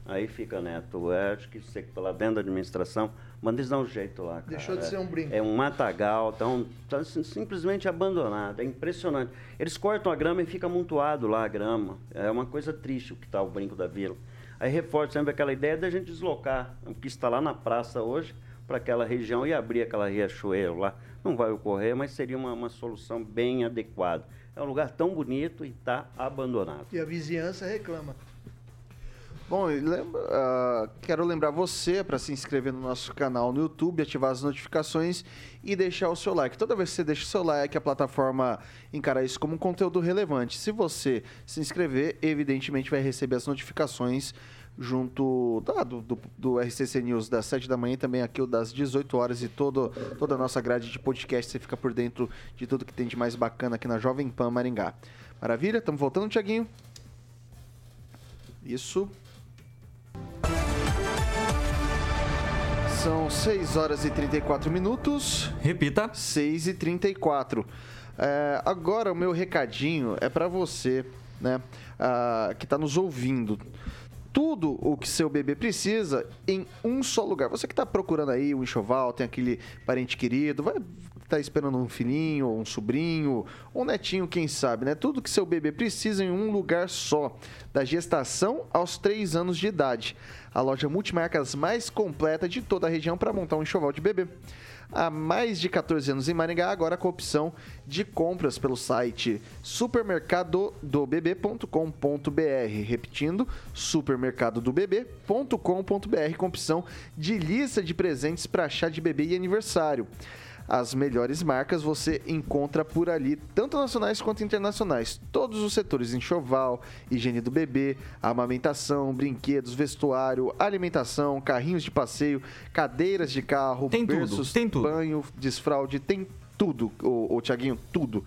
Aí fica, Neto, é, acho que você que está lá dentro da administração, manda eles dar um jeito lá, cara. Deixou de ser um brinco. É um matagal, tão, tá simplesmente abandonado, é impressionante. Eles cortam a grama e fica amontoado lá a grama. É uma coisa triste o que está o Brinco da Vila. Aí reforça sempre aquela ideia da gente deslocar o que está lá na praça hoje para aquela região e abrir aquela riachuelo lá. Não vai ocorrer, mas seria uma, uma solução bem adequada. É um lugar tão bonito e está abandonado. E a vizinhança reclama. Bom, lembra, uh, quero lembrar você para se inscrever no nosso canal no YouTube, ativar as notificações e deixar o seu like. Toda vez que você deixa o seu like, a plataforma encara isso como um conteúdo relevante. Se você se inscrever, evidentemente vai receber as notificações junto ah, do, do, do, RCC News das 7 da manhã e também aqui o das 18 horas e todo, toda a nossa grade de podcast. Você fica por dentro de tudo que tem de mais bacana aqui na Jovem Pan Maringá. Maravilha? Estamos voltando, Tiaguinho? Isso. São 6 horas e 34 minutos. Repita. 6 e 34. É, agora o meu recadinho é para você, né? Uh, que está nos ouvindo tudo o que seu bebê precisa em um só lugar. Você que está procurando aí um enxoval, tem aquele parente querido, vai tá esperando um filhinho, um sobrinho, um netinho, quem sabe, né? Tudo que seu bebê precisa em um lugar só, da gestação aos 3 anos de idade. A loja multimarcas mais completa de toda a região para montar um enxoval de bebê há mais de 14 anos em Maringá, agora com a opção de compras pelo site supermercadodobebê.com.br. Repetindo, supermercadodobebê.com.br com opção de lista de presentes para chá de bebê e aniversário. As melhores marcas você encontra por ali, tanto nacionais quanto internacionais. Todos os setores: enxoval, higiene do bebê, amamentação, brinquedos, vestuário, alimentação, carrinhos de passeio, cadeiras de carro, tem berços, tudo, tem tudo. banho, desfraude, tem tudo, o, o Tiaguinho, tudo.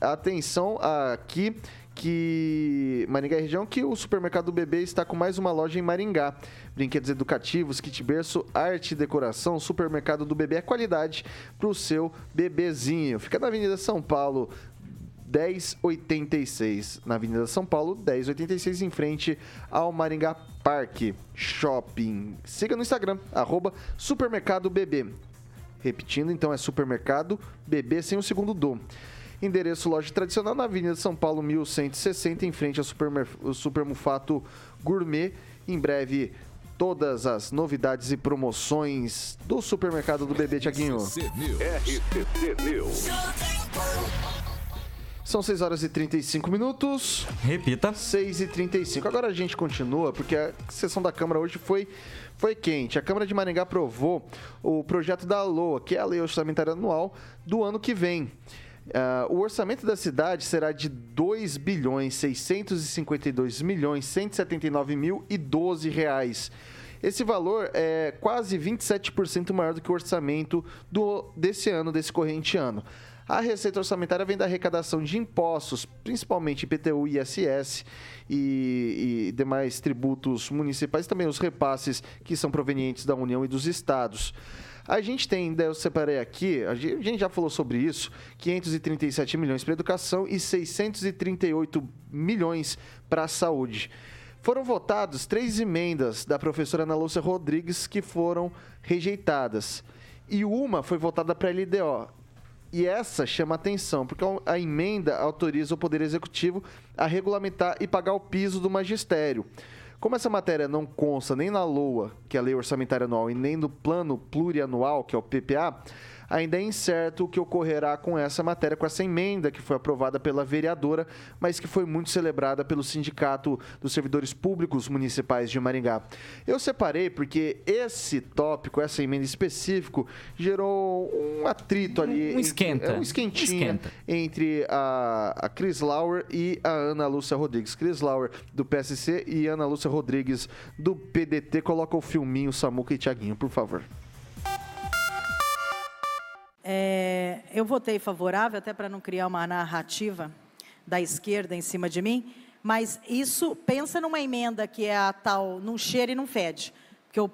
Atenção aqui que Maringá é região que o supermercado do bebê está com mais uma loja em Maringá. Brinquedos educativos, kit berço, arte e decoração, supermercado do bebê é qualidade para o seu bebezinho. Fica na Avenida São Paulo, 1086. Na Avenida São Paulo, 1086, em frente ao Maringá Parque Shopping. Siga no Instagram, arroba Supermercado BB. Repetindo, então, é Supermercado BB sem o segundo do. Endereço loja tradicional na Avenida São Paulo, 1160, em frente ao Super, Supermufato Gourmet. Em breve, todas as novidades e promoções do supermercado do Bebê Tiaguinho. RCC News. São 6 horas e 35 minutos. Repita. 6 e 35. Agora a gente continua, porque a sessão da Câmara hoje foi, foi quente. A Câmara de Maringá aprovou o projeto da LOA, que é a Lei Orçamentária Anual do ano que vem. Uh, o orçamento da cidade será de 2 bilhões 652 milhões 179 mil e 12 reais. Esse valor é quase 27% maior do que o orçamento do, desse ano, desse corrente ano. A receita orçamentária vem da arrecadação de impostos, principalmente IPTU, ISS e, e demais tributos municipais, também os repasses que são provenientes da União e dos estados. A gente tem, eu separei aqui, a gente já falou sobre isso, 537 milhões para educação e 638 milhões para a saúde. Foram votadas três emendas da professora Ana Lúcia Rodrigues que foram rejeitadas. E uma foi votada para a LDO. E essa chama atenção, porque a emenda autoriza o Poder Executivo a regulamentar e pagar o piso do magistério. Como essa matéria não consta nem na LOA, que é a Lei Orçamentária Anual, e nem no Plano Plurianual, que é o PPA, ainda é incerto o que ocorrerá com essa matéria, com essa emenda que foi aprovada pela vereadora, mas que foi muito celebrada pelo Sindicato dos Servidores Públicos Municipais de Maringá. Eu separei porque esse tópico, essa emenda específico, gerou um atrito ali. Um esquenta. um esquentinha esquenta. entre a, a Cris Lauer e a Ana Lúcia Rodrigues. Cris Lauer do PSC e Ana Lúcia Rodrigues do PDT. Coloca o filminho Samuca e Tiaguinho, por favor. É, eu votei favorável, até para não criar uma narrativa da esquerda em cima de mim, mas isso, pensa numa emenda que é a tal, não cheira e não fede, porque o,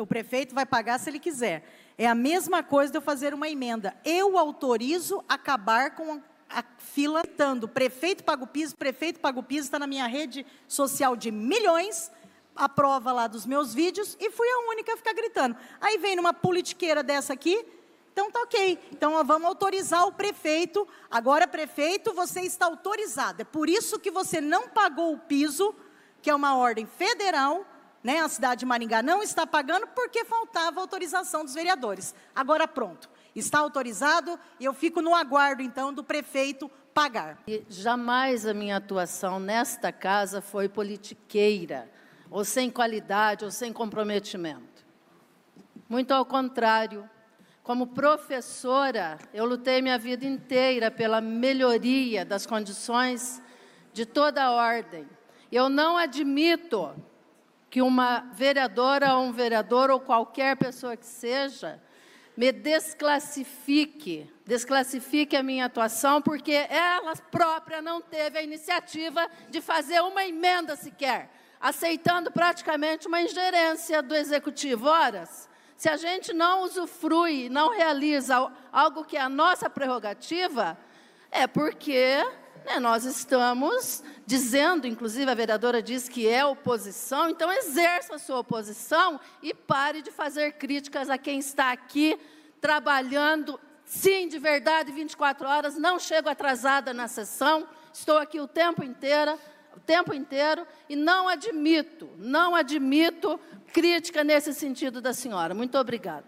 o prefeito vai pagar se ele quiser. É a mesma coisa de eu fazer uma emenda. Eu autorizo acabar com a fila tanto prefeito paga o piso, prefeito paga o piso, está na minha rede social de milhões, a prova lá dos meus vídeos, e fui a única a ficar gritando. Aí vem numa politiqueira dessa aqui, então tá ok. Então vamos autorizar o prefeito. Agora, prefeito, você está autorizado. É por isso que você não pagou o piso, que é uma ordem federal, né? A cidade de Maringá não está pagando porque faltava autorização dos vereadores. Agora pronto. Está autorizado e eu fico no aguardo então do prefeito pagar. E jamais a minha atuação nesta casa foi politiqueira, ou sem qualidade, ou sem comprometimento. Muito ao contrário, como professora, eu lutei minha vida inteira pela melhoria das condições de toda a ordem. Eu não admito que uma vereadora ou um vereador ou qualquer pessoa que seja me desclassifique, desclassifique a minha atuação, porque ela própria não teve a iniciativa de fazer uma emenda sequer, aceitando praticamente uma ingerência do executivo. Horas, se a gente não usufrui, não realiza algo que é a nossa prerrogativa, é porque né, nós estamos dizendo, inclusive a vereadora diz que é oposição, então exerça a sua oposição e pare de fazer críticas a quem está aqui trabalhando, sim, de verdade, 24 horas, não chego atrasada na sessão, estou aqui o tempo inteiro, o tempo inteiro e não admito, não admito crítica nesse sentido da senhora. Muito obrigada.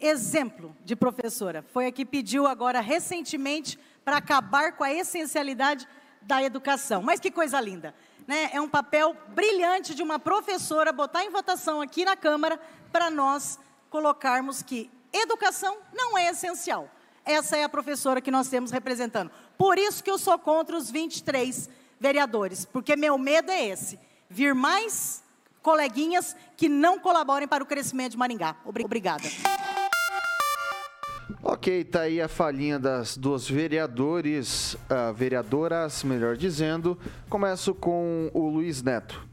Exemplo de professora. Foi a que pediu agora recentemente para acabar com a essencialidade da educação. Mas que coisa linda. Né? É um papel brilhante de uma professora botar em votação aqui na Câmara para nós colocarmos que educação não é essencial. Essa é a professora que nós temos representando. Por isso que eu sou contra os 23 vereadores, porque meu medo é esse: vir mais coleguinhas que não colaborem para o crescimento de Maringá. Obrigada. Ok, tá aí a falinha das duas vereadores, uh, vereadoras, melhor dizendo. Começo com o Luiz Neto.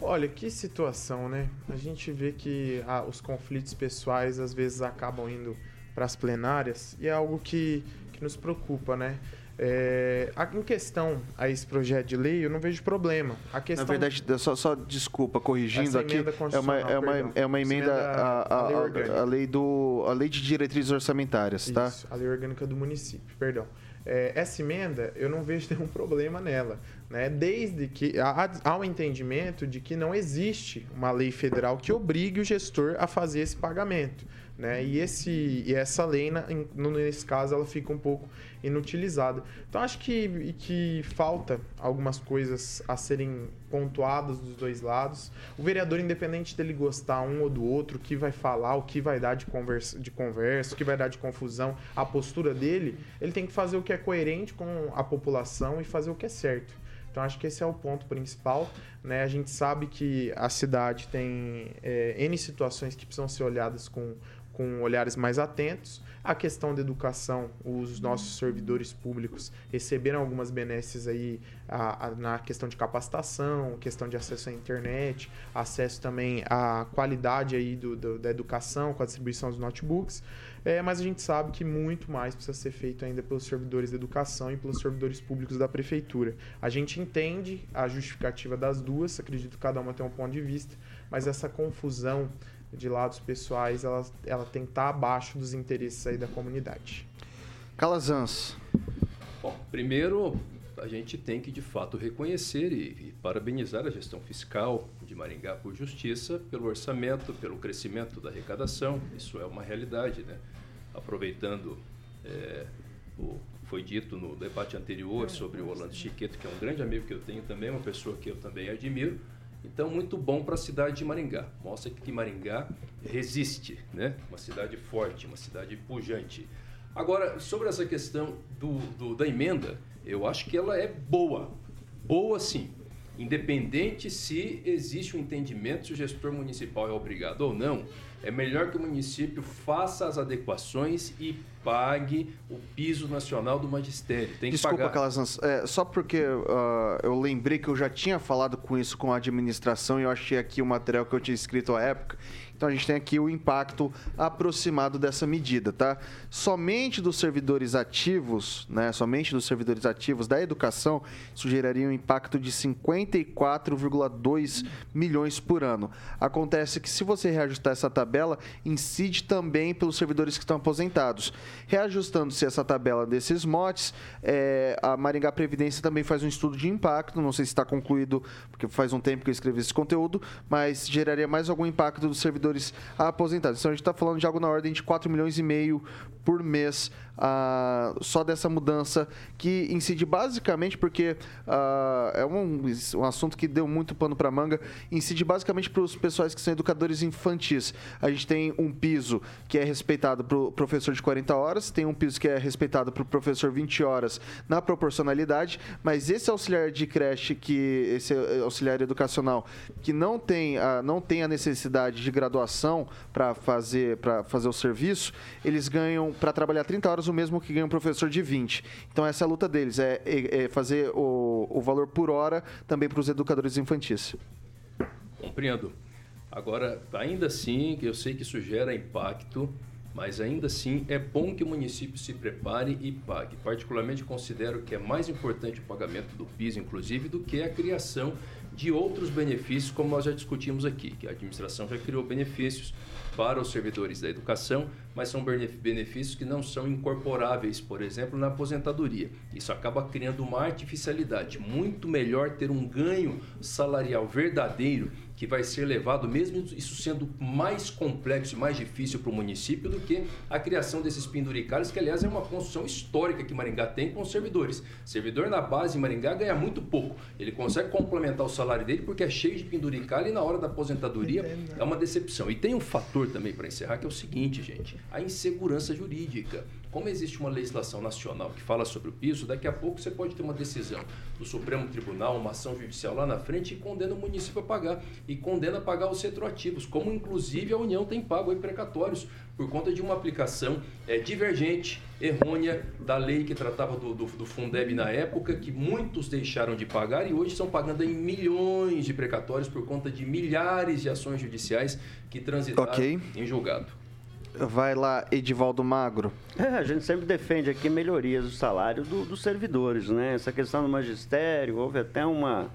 Olha, que situação, né? A gente vê que ah, os conflitos pessoais às vezes acabam indo para as plenárias e é algo que, que nos preocupa, né? É, em questão a esse projeto de lei, eu não vejo problema. A questão... Na verdade, só, só desculpa, corrigindo aqui, é uma, é, uma, é uma emenda à, a, a, a, lei do, a lei de diretrizes orçamentárias, tá? Isso, a lei orgânica do município, perdão. É, essa emenda, eu não vejo nenhum problema nela, né? desde que há, há um entendimento de que não existe uma lei federal que obrigue o gestor a fazer esse pagamento. Né? E, esse, e essa lei, nesse caso, ela fica um pouco inutilizada. Então, acho que, que falta algumas coisas a serem pontuadas dos dois lados. O vereador, independente dele gostar um ou do outro, o que vai falar, o que vai dar de conversa, de conversa, o que vai dar de confusão, a postura dele, ele tem que fazer o que é coerente com a população e fazer o que é certo. Então acho que esse é o ponto principal. Né? A gente sabe que a cidade tem é, N situações que precisam ser olhadas com com olhares mais atentos. A questão da educação, os nossos servidores públicos receberam algumas benesses aí a, a, na questão de capacitação, questão de acesso à internet, acesso também à qualidade aí do, do da educação com a distribuição dos notebooks. É, mas a gente sabe que muito mais precisa ser feito ainda pelos servidores da educação e pelos servidores públicos da prefeitura. A gente entende a justificativa das duas, acredito que cada uma tem um ponto de vista, mas essa confusão de lados pessoais, ela, ela tem que estar abaixo dos interesses aí da comunidade. Calazans. Bom, primeiro a gente tem que de fato reconhecer e, e, parabenizar a gestão fiscal de Maringá por justiça, pelo orçamento, pelo crescimento da arrecadação. Isso é uma realidade, né? Aproveitando é, o foi dito no debate anterior sobre o Orlando Chiqueto, que é um grande amigo que eu tenho também, uma pessoa que eu também admiro. Então, muito bom para a cidade de Maringá. Mostra que Maringá resiste, né? Uma cidade forte, uma cidade pujante. Agora, sobre essa questão do, do, da emenda, eu acho que ela é boa. Boa sim. Independente se existe um entendimento se o gestor municipal é obrigado ou não, é melhor que o município faça as adequações e pague o piso nacional do magistério. Tem Desculpa, que pagar. Calazans, é, só porque uh, eu lembrei que eu já tinha falado com isso com a administração e eu achei aqui o material que eu tinha escrito à época. Então a gente tem aqui o impacto aproximado dessa medida, tá? Somente dos servidores ativos, né? Somente dos servidores ativos da educação, isso geraria um impacto de 54,2 milhões por ano. Acontece que se você reajustar essa tabela, incide também pelos servidores que estão aposentados. Reajustando-se essa tabela desses motes, é, a Maringá Previdência também faz um estudo de impacto, não sei se está concluído, porque faz um tempo que eu escrevi esse conteúdo, mas geraria mais algum impacto dos servidores servidores aposentados. Então a gente está falando de algo na ordem de 4 milhões e meio por mês só dessa mudança que incide basicamente porque é um, um assunto que deu muito pano para manga, incide basicamente para os pessoais que são educadores infantis. A gente tem um piso que é respeitado para o professor de 40 horas, tem um piso que é respeitado para o professor 20 horas na proporcionalidade, mas esse auxiliar de creche, que esse auxiliar educacional que não tem a, não tem a necessidade de graduação para fazer, fazer o serviço, eles ganham para trabalhar 30 horas o mesmo que ganha um professor de 20. Então essa é a luta deles, é, é, é fazer o, o valor por hora também para os educadores infantis. Compreendo. Agora, ainda assim, eu sei que isso gera impacto, mas ainda assim é bom que o município se prepare e pague. Particularmente considero que é mais importante o pagamento do PIS, inclusive, do que a criação de outros benefícios, como nós já discutimos aqui, que a administração já criou benefícios para os servidores da educação, mas são benefícios que não são incorporáveis, por exemplo, na aposentadoria. Isso acaba criando uma artificialidade. Muito melhor ter um ganho salarial verdadeiro que vai ser levado, mesmo isso sendo mais complexo e mais difícil para o município do que a criação desses penduricários, que aliás é uma construção histórica que Maringá tem com os servidores. Servidor na base em Maringá ganha muito pouco. Ele consegue complementar o salário dele porque é cheio de penduricalho e na hora da aposentadoria é uma decepção. E tem um fator também para encerrar que é o seguinte, gente: a insegurança jurídica. Como existe uma legislação nacional que fala sobre o piso, daqui a pouco você pode ter uma decisão do Supremo Tribunal, uma ação judicial lá na frente e condena o município a pagar. E condena a pagar os retroativos, como inclusive a União tem pago aí precatórios por conta de uma aplicação é, divergente, errônea da lei que tratava do, do, do, Fundeb na época, que muitos deixaram de pagar e hoje estão pagando em milhões de precatórios por conta de milhares de ações judiciais que transitaram okay. em julgado. Vai lá, Edivaldo Magro. É, a gente sempre defende aqui melhorias do salário do, dos servidores, né? Essa questão do magistério, houve até uma,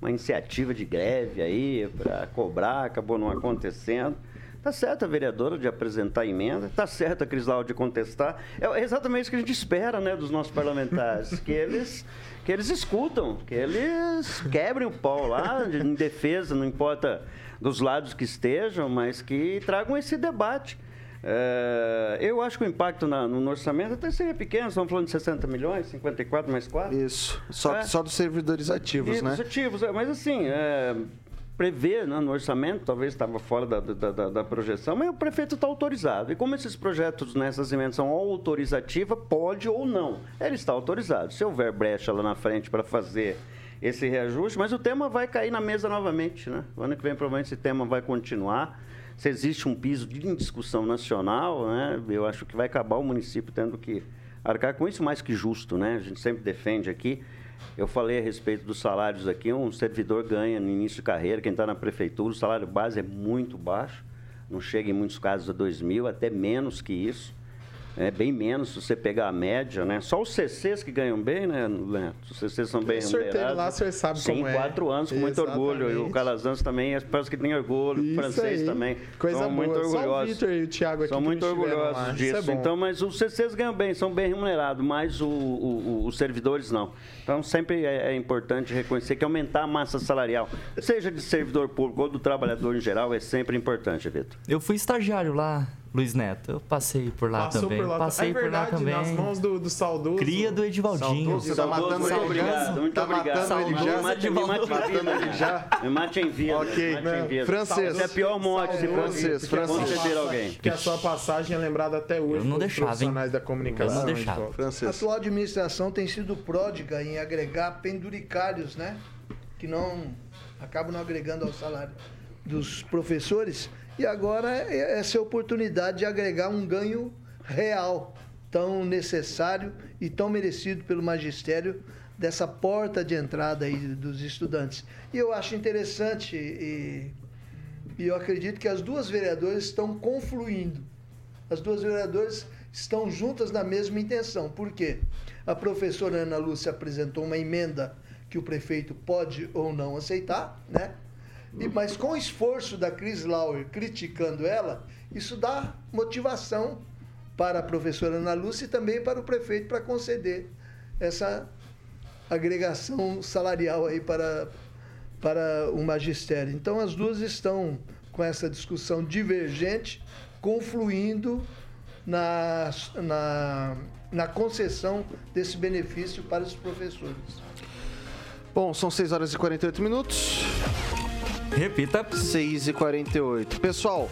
uma iniciativa de greve aí para cobrar, acabou não acontecendo. Tá certo a vereadora de apresentar emenda, tá certo a Crislau de contestar. É exatamente isso que a gente espera, né, dos nossos parlamentares, que eles que eles escutam, que eles quebrem o pau lá em defesa, não importa dos lados que estejam, mas que tragam esse debate. É, eu acho que o impacto na, no orçamento até seria pequeno, estamos falando de 60 milhões, 54 mais 4. Isso, só, é. só dos servidores ativos, né? ativos, é, mas assim, é, prever né, no orçamento, talvez estava fora da, da, da, da, projeção, mas o prefeito está autorizado. E como esses projetos nessas emendas são autorizativa, pode ou não. Ele está autorizado. Se houver brecha lá na frente para fazer esse reajuste, mas o tema vai cair na mesa novamente, né? O ano que vem provavelmente esse tema vai continuar se existe um piso de discussão nacional, né, eu acho que vai acabar o município tendo que arcar com isso mais que justo, né? A gente sempre defende aqui. Eu falei a respeito dos salários aqui, um servidor ganha no início de carreira, quem está na prefeitura, o salário base é muito baixo, não chega em muitos casos a 2 mil, até menos que isso é bem menos se você pegar a média, né? Só os CCs que ganham bem, né, Leandro? Os CCs são bem remunerados. lá, você sabe Sim, como é. quatro anos, com muito orgulho. E o Calazans também, parece que tem orgulho. Isso o francês aí. também. Coisa são boa. muito orgulhosos. Só o Victor e o Thiago aqui São muito orgulhosos disso. É então, mas os CCs ganham bem, são bem remunerados, mas o, o, os servidores não. Então, sempre é, é importante reconhecer que aumentar a massa salarial, seja de servidor público ou do trabalhador em geral, é sempre importante, Vitor. Eu fui estagiário lá Luiz Neto. Eu passei por lá Passou também. Por lá. Passei é verdade, por lá também. Nas mãos do, do saudoso. Cria do Edivaldinho. Você tá matando muito obrigado. Muito tá obrigado. Matando ele já. Mate, me mate matando ele já. Me mate em vida. Ok. Mate Francês. Esse é pior mote se francês. Francês. alguém. Que a sua passagem é lembrada até hoje. Eu não deixava, profissionais da comunicação. Eu não deixava. Francês. A atual administração tem sido pródiga em agregar penduricários, né? Que não acabam não agregando ao salário dos professores e agora é essa é a oportunidade de agregar um ganho real, tão necessário e tão merecido pelo magistério dessa porta de entrada aí dos estudantes. E eu acho interessante e, e eu acredito que as duas vereadoras estão confluindo. As duas vereadoras estão juntas na mesma intenção. Por quê? A professora Ana Lúcia apresentou uma emenda que o prefeito pode ou não aceitar, né? E, mas com o esforço da Cris Lauer criticando ela, isso dá motivação para a professora Ana Lúcia e também para o prefeito para conceder essa agregação salarial aí para, para o magistério. Então as duas estão com essa discussão divergente, confluindo na, na, na concessão desse benefício para os professores. Bom, são 6 horas e 48 minutos. Repita. 6 e 48 Pessoal,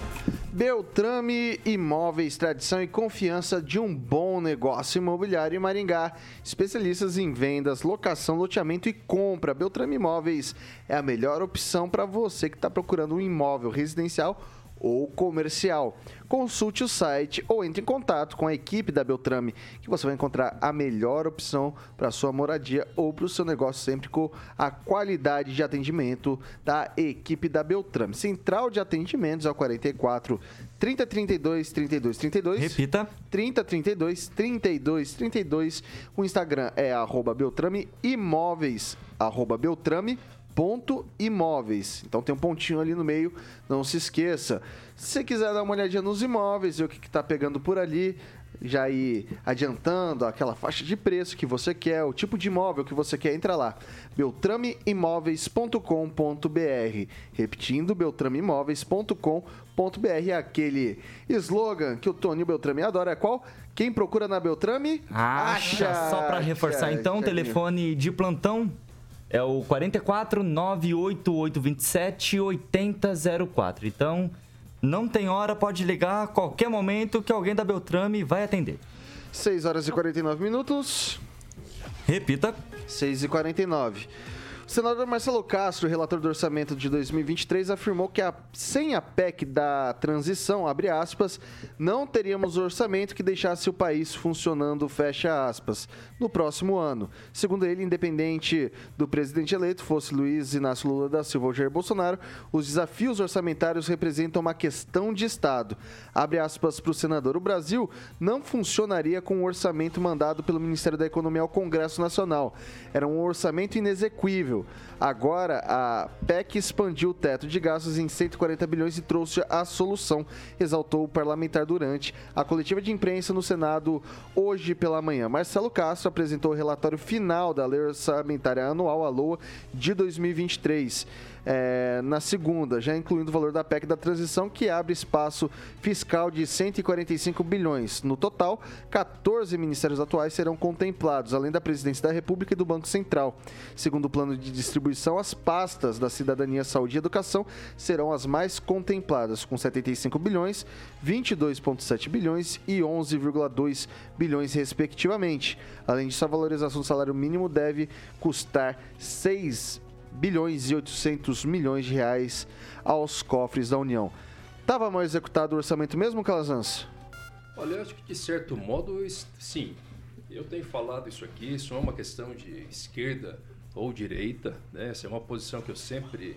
Beltrame Imóveis, tradição e confiança de um bom negócio imobiliário em Maringá. Especialistas em vendas, locação, loteamento e compra. Beltrame Imóveis é a melhor opção para você que está procurando um imóvel residencial ou comercial. Consulte o site ou entre em contato com a equipe da Beltrame, que você vai encontrar a melhor opção para sua moradia ou para o seu negócio, sempre com a qualidade de atendimento da equipe da Beltrame. Central de atendimentos ao 44 3032 3232. Repita. 3032 3232. O Instagram é arroba Beltrame Imóveis, arroba Beltrame ponto imóveis. Então tem um pontinho ali no meio, não se esqueça. Se você quiser dar uma olhadinha nos imóveis, ver o que está pegando por ali, já ir adiantando aquela faixa de preço que você quer, o tipo de imóvel que você quer, entra lá. beltrameimóveis.com.br Repetindo, beltrameimóveis.com.br Aquele slogan que o Tony Beltrame adora é qual? Quem procura na Beltrame? Acha! acha. Só para reforçar então, telefone de plantão é o 44 98827 8004. Então, não tem hora, pode ligar a qualquer momento que alguém da Beltrame vai atender. 6 horas e 49 minutos. Repita. 6 e 49. O senador Marcelo Castro, relator do orçamento de 2023, afirmou que a, sem a PEC da transição, abre aspas, não teríamos orçamento que deixasse o país funcionando, fecha aspas, no próximo ano. Segundo ele, independente do presidente eleito, fosse Luiz Inácio Lula da Silva ou Jair Bolsonaro, os desafios orçamentários representam uma questão de Estado. Abre aspas para o senador. O Brasil não funcionaria com o orçamento mandado pelo Ministério da Economia ao Congresso Nacional. Era um orçamento inexequível. Agora, a PEC expandiu o teto de gastos em 140 bilhões e trouxe a solução, exaltou o parlamentar durante a coletiva de imprensa no Senado hoje pela manhã. Marcelo Castro apresentou o relatório final da Lei Orçamentária Anual, a LOA, de 2023 é, na segunda, já incluindo o valor da PEC da transição, que abre espaço fiscal de 145 bilhões. No total, 14 ministérios atuais serão contemplados, além da Presidência da República e do Banco Central. Segundo o plano de distribuição, as pastas da Cidadania, Saúde e Educação serão as mais contempladas, com 75 bilhões, 22,7 bilhões e 11,2 bilhões, respectivamente. Além disso, a valorização do salário mínimo deve custar 6 bilhões e 800 milhões de reais aos cofres da União. Estava mal executado o orçamento mesmo, Calazans? Olha, eu acho que de certo modo, sim. Eu tenho falado isso aqui, isso não é uma questão de esquerda ou direita, né? Essa é uma posição que eu sempre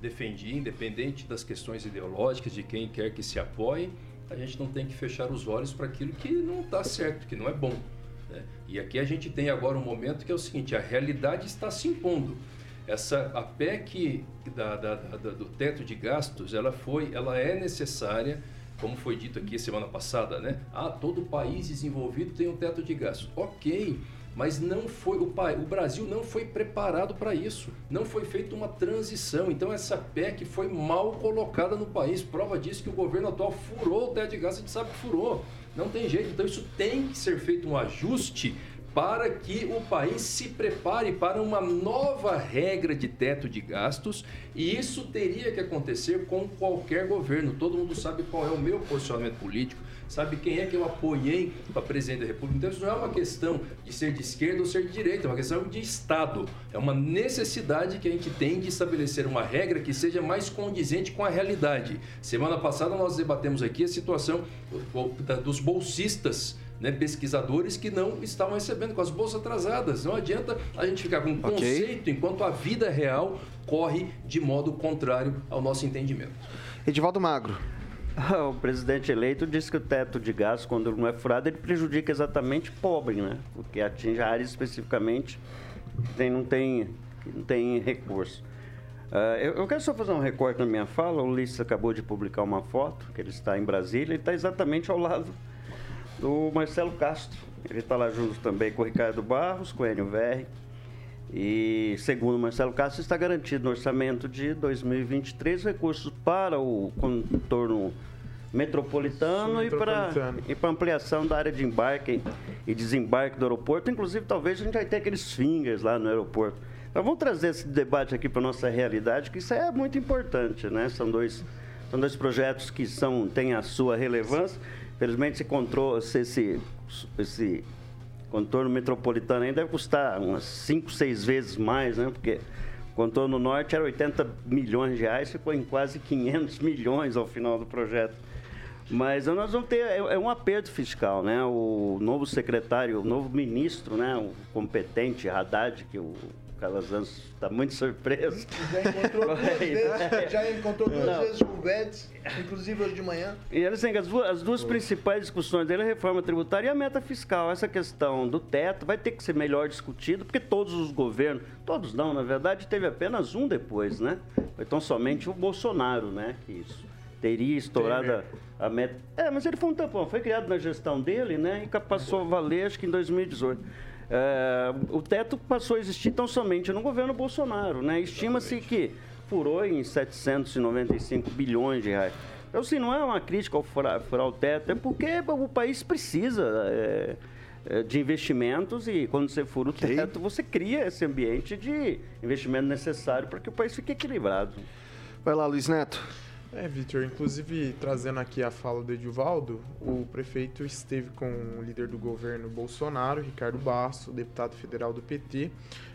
defendi, independente das questões ideológicas, de quem quer que se apoie, a gente não tem que fechar os olhos para aquilo que não está certo, que não é bom. Né? E aqui a gente tem agora um momento que é o seguinte: a realidade está se impondo. Essa a PEC da, da, da, do teto de gastos, ela foi, ela é necessária, como foi dito aqui semana passada, né? Ah, todo país desenvolvido tem um teto de gastos. Ok, mas não foi o, o Brasil não foi preparado para isso. Não foi feita uma transição. Então essa PEC foi mal colocada no país. Prova disso que o governo atual furou o teto de gastos, a gente sabe que furou. Não tem jeito. Então isso tem que ser feito um ajuste para que o país se prepare para uma nova regra de teto de gastos e isso teria que acontecer com qualquer governo. Todo mundo sabe qual é o meu posicionamento político, sabe quem é que eu apoiei para presidente da República. Então, isso não é uma questão de ser de esquerda ou ser de direita, é uma questão de Estado. É uma necessidade que a gente tem de estabelecer uma regra que seja mais condizente com a realidade. Semana passada nós debatemos aqui a situação dos bolsistas né, pesquisadores que não estavam recebendo com as bolsas atrasadas. Não adianta a gente ficar com um okay. conceito enquanto a vida real corre de modo contrário ao nosso entendimento. Edivaldo Magro. O presidente eleito disse que o teto de gás, quando não é furado, ele prejudica exatamente pobre, né? Porque atinge áreas especificamente que não tem, não tem recurso. Uh, eu, eu, quero só fazer um recorte na minha fala. O Ulisses acabou de publicar uma foto, que ele está em Brasília, ele está exatamente ao lado do Marcelo Castro. Ele está lá junto também com o Ricardo Barros, com o Enio Verri. E, segundo Marcelo Castro, está garantido no orçamento de 2023 recursos para o contorno metropolitano, metropolitano. e para ampliação da área de embarque e desembarque do aeroporto. Inclusive, talvez a gente vai ter aqueles fingers lá no aeroporto. Então, vamos trazer esse debate aqui para nossa realidade, que isso é muito importante, né? São dois, são dois projetos que são, têm a sua relevância. Felizmente, esse, controle, esse, esse contorno metropolitano ainda deve custar umas 5, 6 vezes mais, né? Porque o contorno norte era 80 milhões de reais, ficou em quase 500 milhões ao final do projeto. Mas nós vamos ter é, é um aperto fiscal, né? O novo secretário, o novo ministro, né? O competente Haddad, que o Calazans está muito surpreso. Já encontrou duas vezes, já encontrou duas Não. vezes com o Guedes, inclusive hoje de manhã. E assim, as duas, as duas principais discussões dele é a reforma tributária e a meta fiscal. Essa questão do teto vai ter que ser melhor discutido, porque todos os governos, todos não, na verdade, teve apenas um depois, né? Então somente o Bolsonaro, né? Que isso teria estourado a, a meta. É, mas ele foi um tampão, foi criado na gestão dele, né? E passou a valer, acho que em 2018. É, o teto passou a existir tão somente no governo Bolsonaro. Né? Estima-se que furou em 795 bilhões de reais. Então, assim, não é uma crítica ao furar, furar o teto, é porque o país precisa é, é de investimentos e quando você fura o teto, você cria esse ambiente de investimento necessário para que o país fique equilibrado. Vai lá, Luiz Neto. É, Vitor, inclusive trazendo aqui a fala do Edivaldo, o prefeito esteve com o líder do governo Bolsonaro, Ricardo Basso, deputado federal do PT,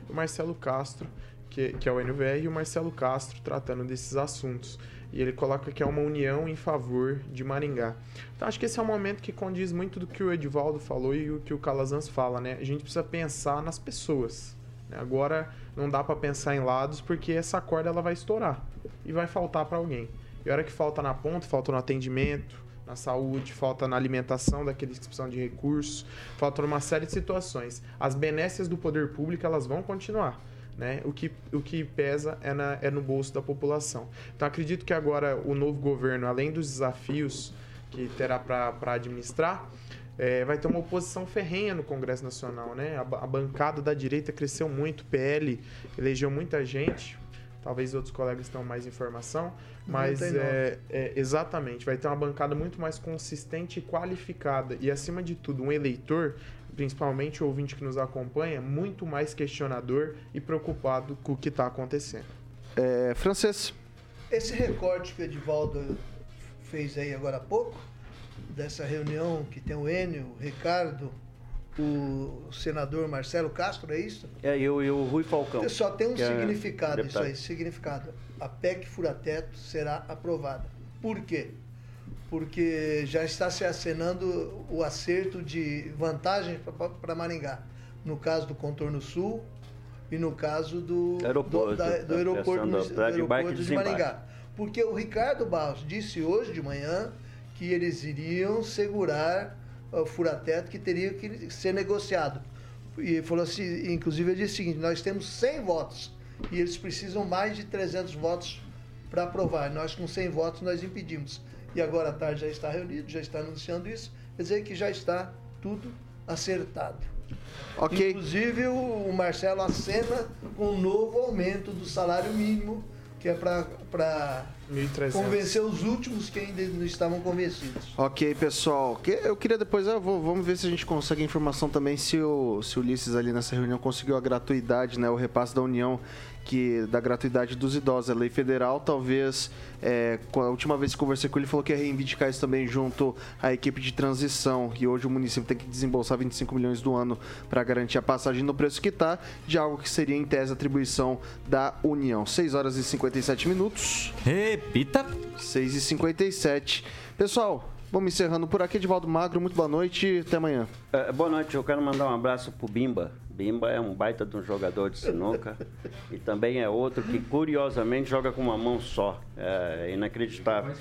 o Marcelo Castro, que, que é o NVR, e o Marcelo Castro tratando desses assuntos. E ele coloca que é uma união em favor de Maringá. Então acho que esse é um momento que condiz muito do que o Edivaldo falou e o que o Calazans fala, né? A gente precisa pensar nas pessoas. Né? Agora não dá para pensar em lados porque essa corda ela vai estourar e vai faltar para alguém. E a hora que falta na ponta, falta no atendimento, na saúde, falta na alimentação daqueles que precisam de recursos, falta numa série de situações. As benécias do poder público elas vão continuar. Né? O, que, o que pesa é, na, é no bolso da população. Então acredito que agora o novo governo, além dos desafios que terá para administrar, é, vai ter uma oposição ferrenha no Congresso Nacional. Né? A, a bancada da direita cresceu muito, PL elegeu muita gente, talvez outros colegas tenham mais informação, mas é, é, exatamente, vai ter uma bancada muito mais consistente e qualificada. E acima de tudo, um eleitor principalmente o ouvinte que nos acompanha, muito mais questionador e preocupado com o que está acontecendo. É, francês. Esse recorte que o Edivaldo fez aí agora há pouco, dessa reunião que tem o Enio, o Ricardo, o senador Marcelo Castro, é isso? É, e o, e o Rui Falcão. Só tem um é significado é isso aí, significado. A PEC Furateto será aprovada. Por quê? porque já está se acenando o acerto de vantagens para Maringá, no caso do contorno sul e no caso do aeroporto, do, da, do aeroporto, do, do aeroporto de, de Maringá. Porque o Ricardo Barros disse hoje de manhã que eles iriam segurar furateto que teria que ser negociado. E falou assim, inclusive ele disse o seguinte, nós temos 100 votos e eles precisam mais de 300 votos para aprovar. Nós com 100 votos nós impedimos e agora à tarde já está reunido, já está anunciando isso, quer dizer que já está tudo acertado. Okay. Inclusive o Marcelo acena com um novo aumento do salário mínimo, que é para convencer os últimos que ainda não estavam convencidos. Ok, pessoal. Eu queria depois, eu vou, vamos ver se a gente consegue informação também se o, se o Ulisses ali nessa reunião conseguiu a gratuidade, né, o repasse da União que da gratuidade dos idosos. A lei federal, talvez, é, a última vez que conversei com ele, falou que ia reivindicar isso também junto à equipe de transição. E hoje o município tem que desembolsar 25 milhões do ano para garantir a passagem no preço que está, de algo que seria, em tese, atribuição da União. 6 horas e 57 minutos. Repita. 6 e 57. Pessoal, Vamos encerrando por aqui. Edivaldo Magro, muito boa noite. Até amanhã. É, boa noite. Eu quero mandar um abraço pro Bimba. Bimba é um baita de um jogador de sinuca. e também é outro que, curiosamente, joga com uma mão só. É inacreditável.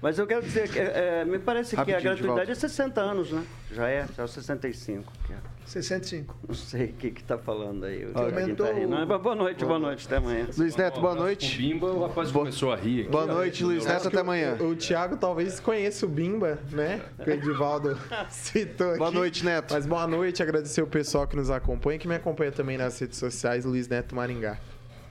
Mas eu quero dizer que é, é me parece Rapidinho que a gratuidade é 60 anos, né? Já é, já é 65. Que é. 65. Não sei o que está falando aí. Aumentou... tá Não, boa noite, boa noite, até amanhã. Luiz Neto, boa noite. O Bimba, o rapaz boa... começou a rir. Aqui, boa noite, Luiz Neto, até amanhã. O, o Thiago talvez conheça o Bimba, né? Que o Edivaldo citou aqui. Boa noite, Neto. Mas boa noite, agradecer o pessoal que nos acompanha, que me acompanha também nas redes sociais, Luiz Neto Maringá.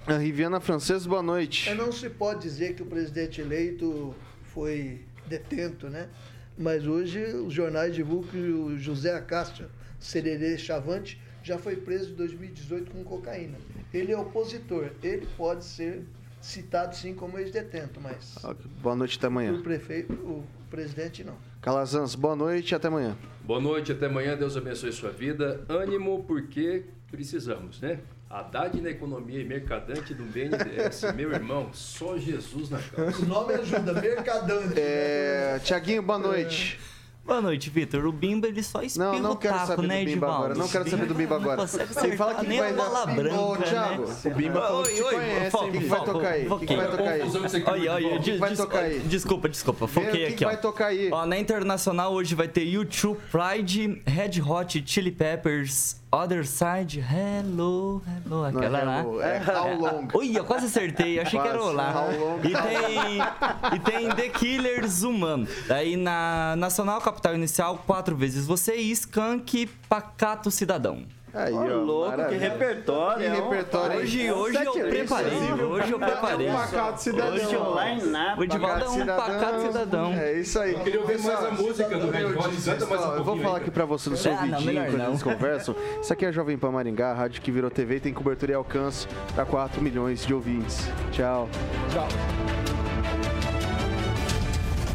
A Riviana Francesa, boa noite. É, não se pode dizer que o presidente eleito foi detento, né? Mas hoje os jornais divulgam que o José Acácio Sererê Chavante já foi preso em 2018 com cocaína. Ele é opositor, ele pode ser citado sim como ex-detento, mas. Boa noite até amanhã. O prefeito, o presidente não. Calazans, boa noite até amanhã. Boa noite, até amanhã. Deus abençoe sua vida. Ânimo, porque precisamos, né? Haddad na economia e mercadante do BNDES. Meu irmão, só Jesus na casa. O nome ajuda, mercadante. É... Tiaguinho, boa noite. É. Boa noite, Vitor. O Bimba ele só espirra não, não quero taco, saber né, do Bimba agora. Não quero saber do Bimba agora. Você fala que vai dar branca, Ô, Thiago, né? o Bimba falou que te conhece. O que vai tocar aí? O que vai tocar aí? Olha, olha, o que vai tocar aí? Desculpa, desculpa. Foquei aqui, ó. O que vai tocar aí? Ó, na internacional hoje vai ter YouTube Pride, Red Hot Chili Peppers, Other Side, Hello, Hello, aquela é lá. É How Long. Ui, eu quase acertei, achei quase. que era lá. E tem, e tem The Killers Humano. Daí na Nacional Capital Inicial, quatro vezes você e Skank Pacato Cidadão. Aí, ó, louco, maravilha. que repertório. Que repertório. Hoje, hoje eu preparei. Hoje eu preparei. Um pacato cidadão. Hoje online nada. O Edivaldo é um pacato cidadão. É isso aí. Eu queria ouvir mais a música do Red Hot. Canta mais um Eu vou falar aqui pra você no seu Ah, vidinho, quando eles conversam. Isso aqui é a Jovem Pan Maringá, a rádio que virou TV e tem cobertura e alcance pra 4 milhões de ouvintes. Tchau. Tchau.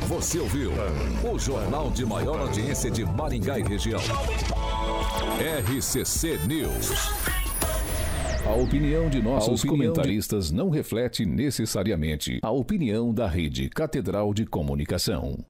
Você ouviu o jornal de maior audiência de Maringá e região. RCC News. A opinião de nossos opinião comentaristas de... não reflete necessariamente a opinião da Rede Catedral de Comunicação.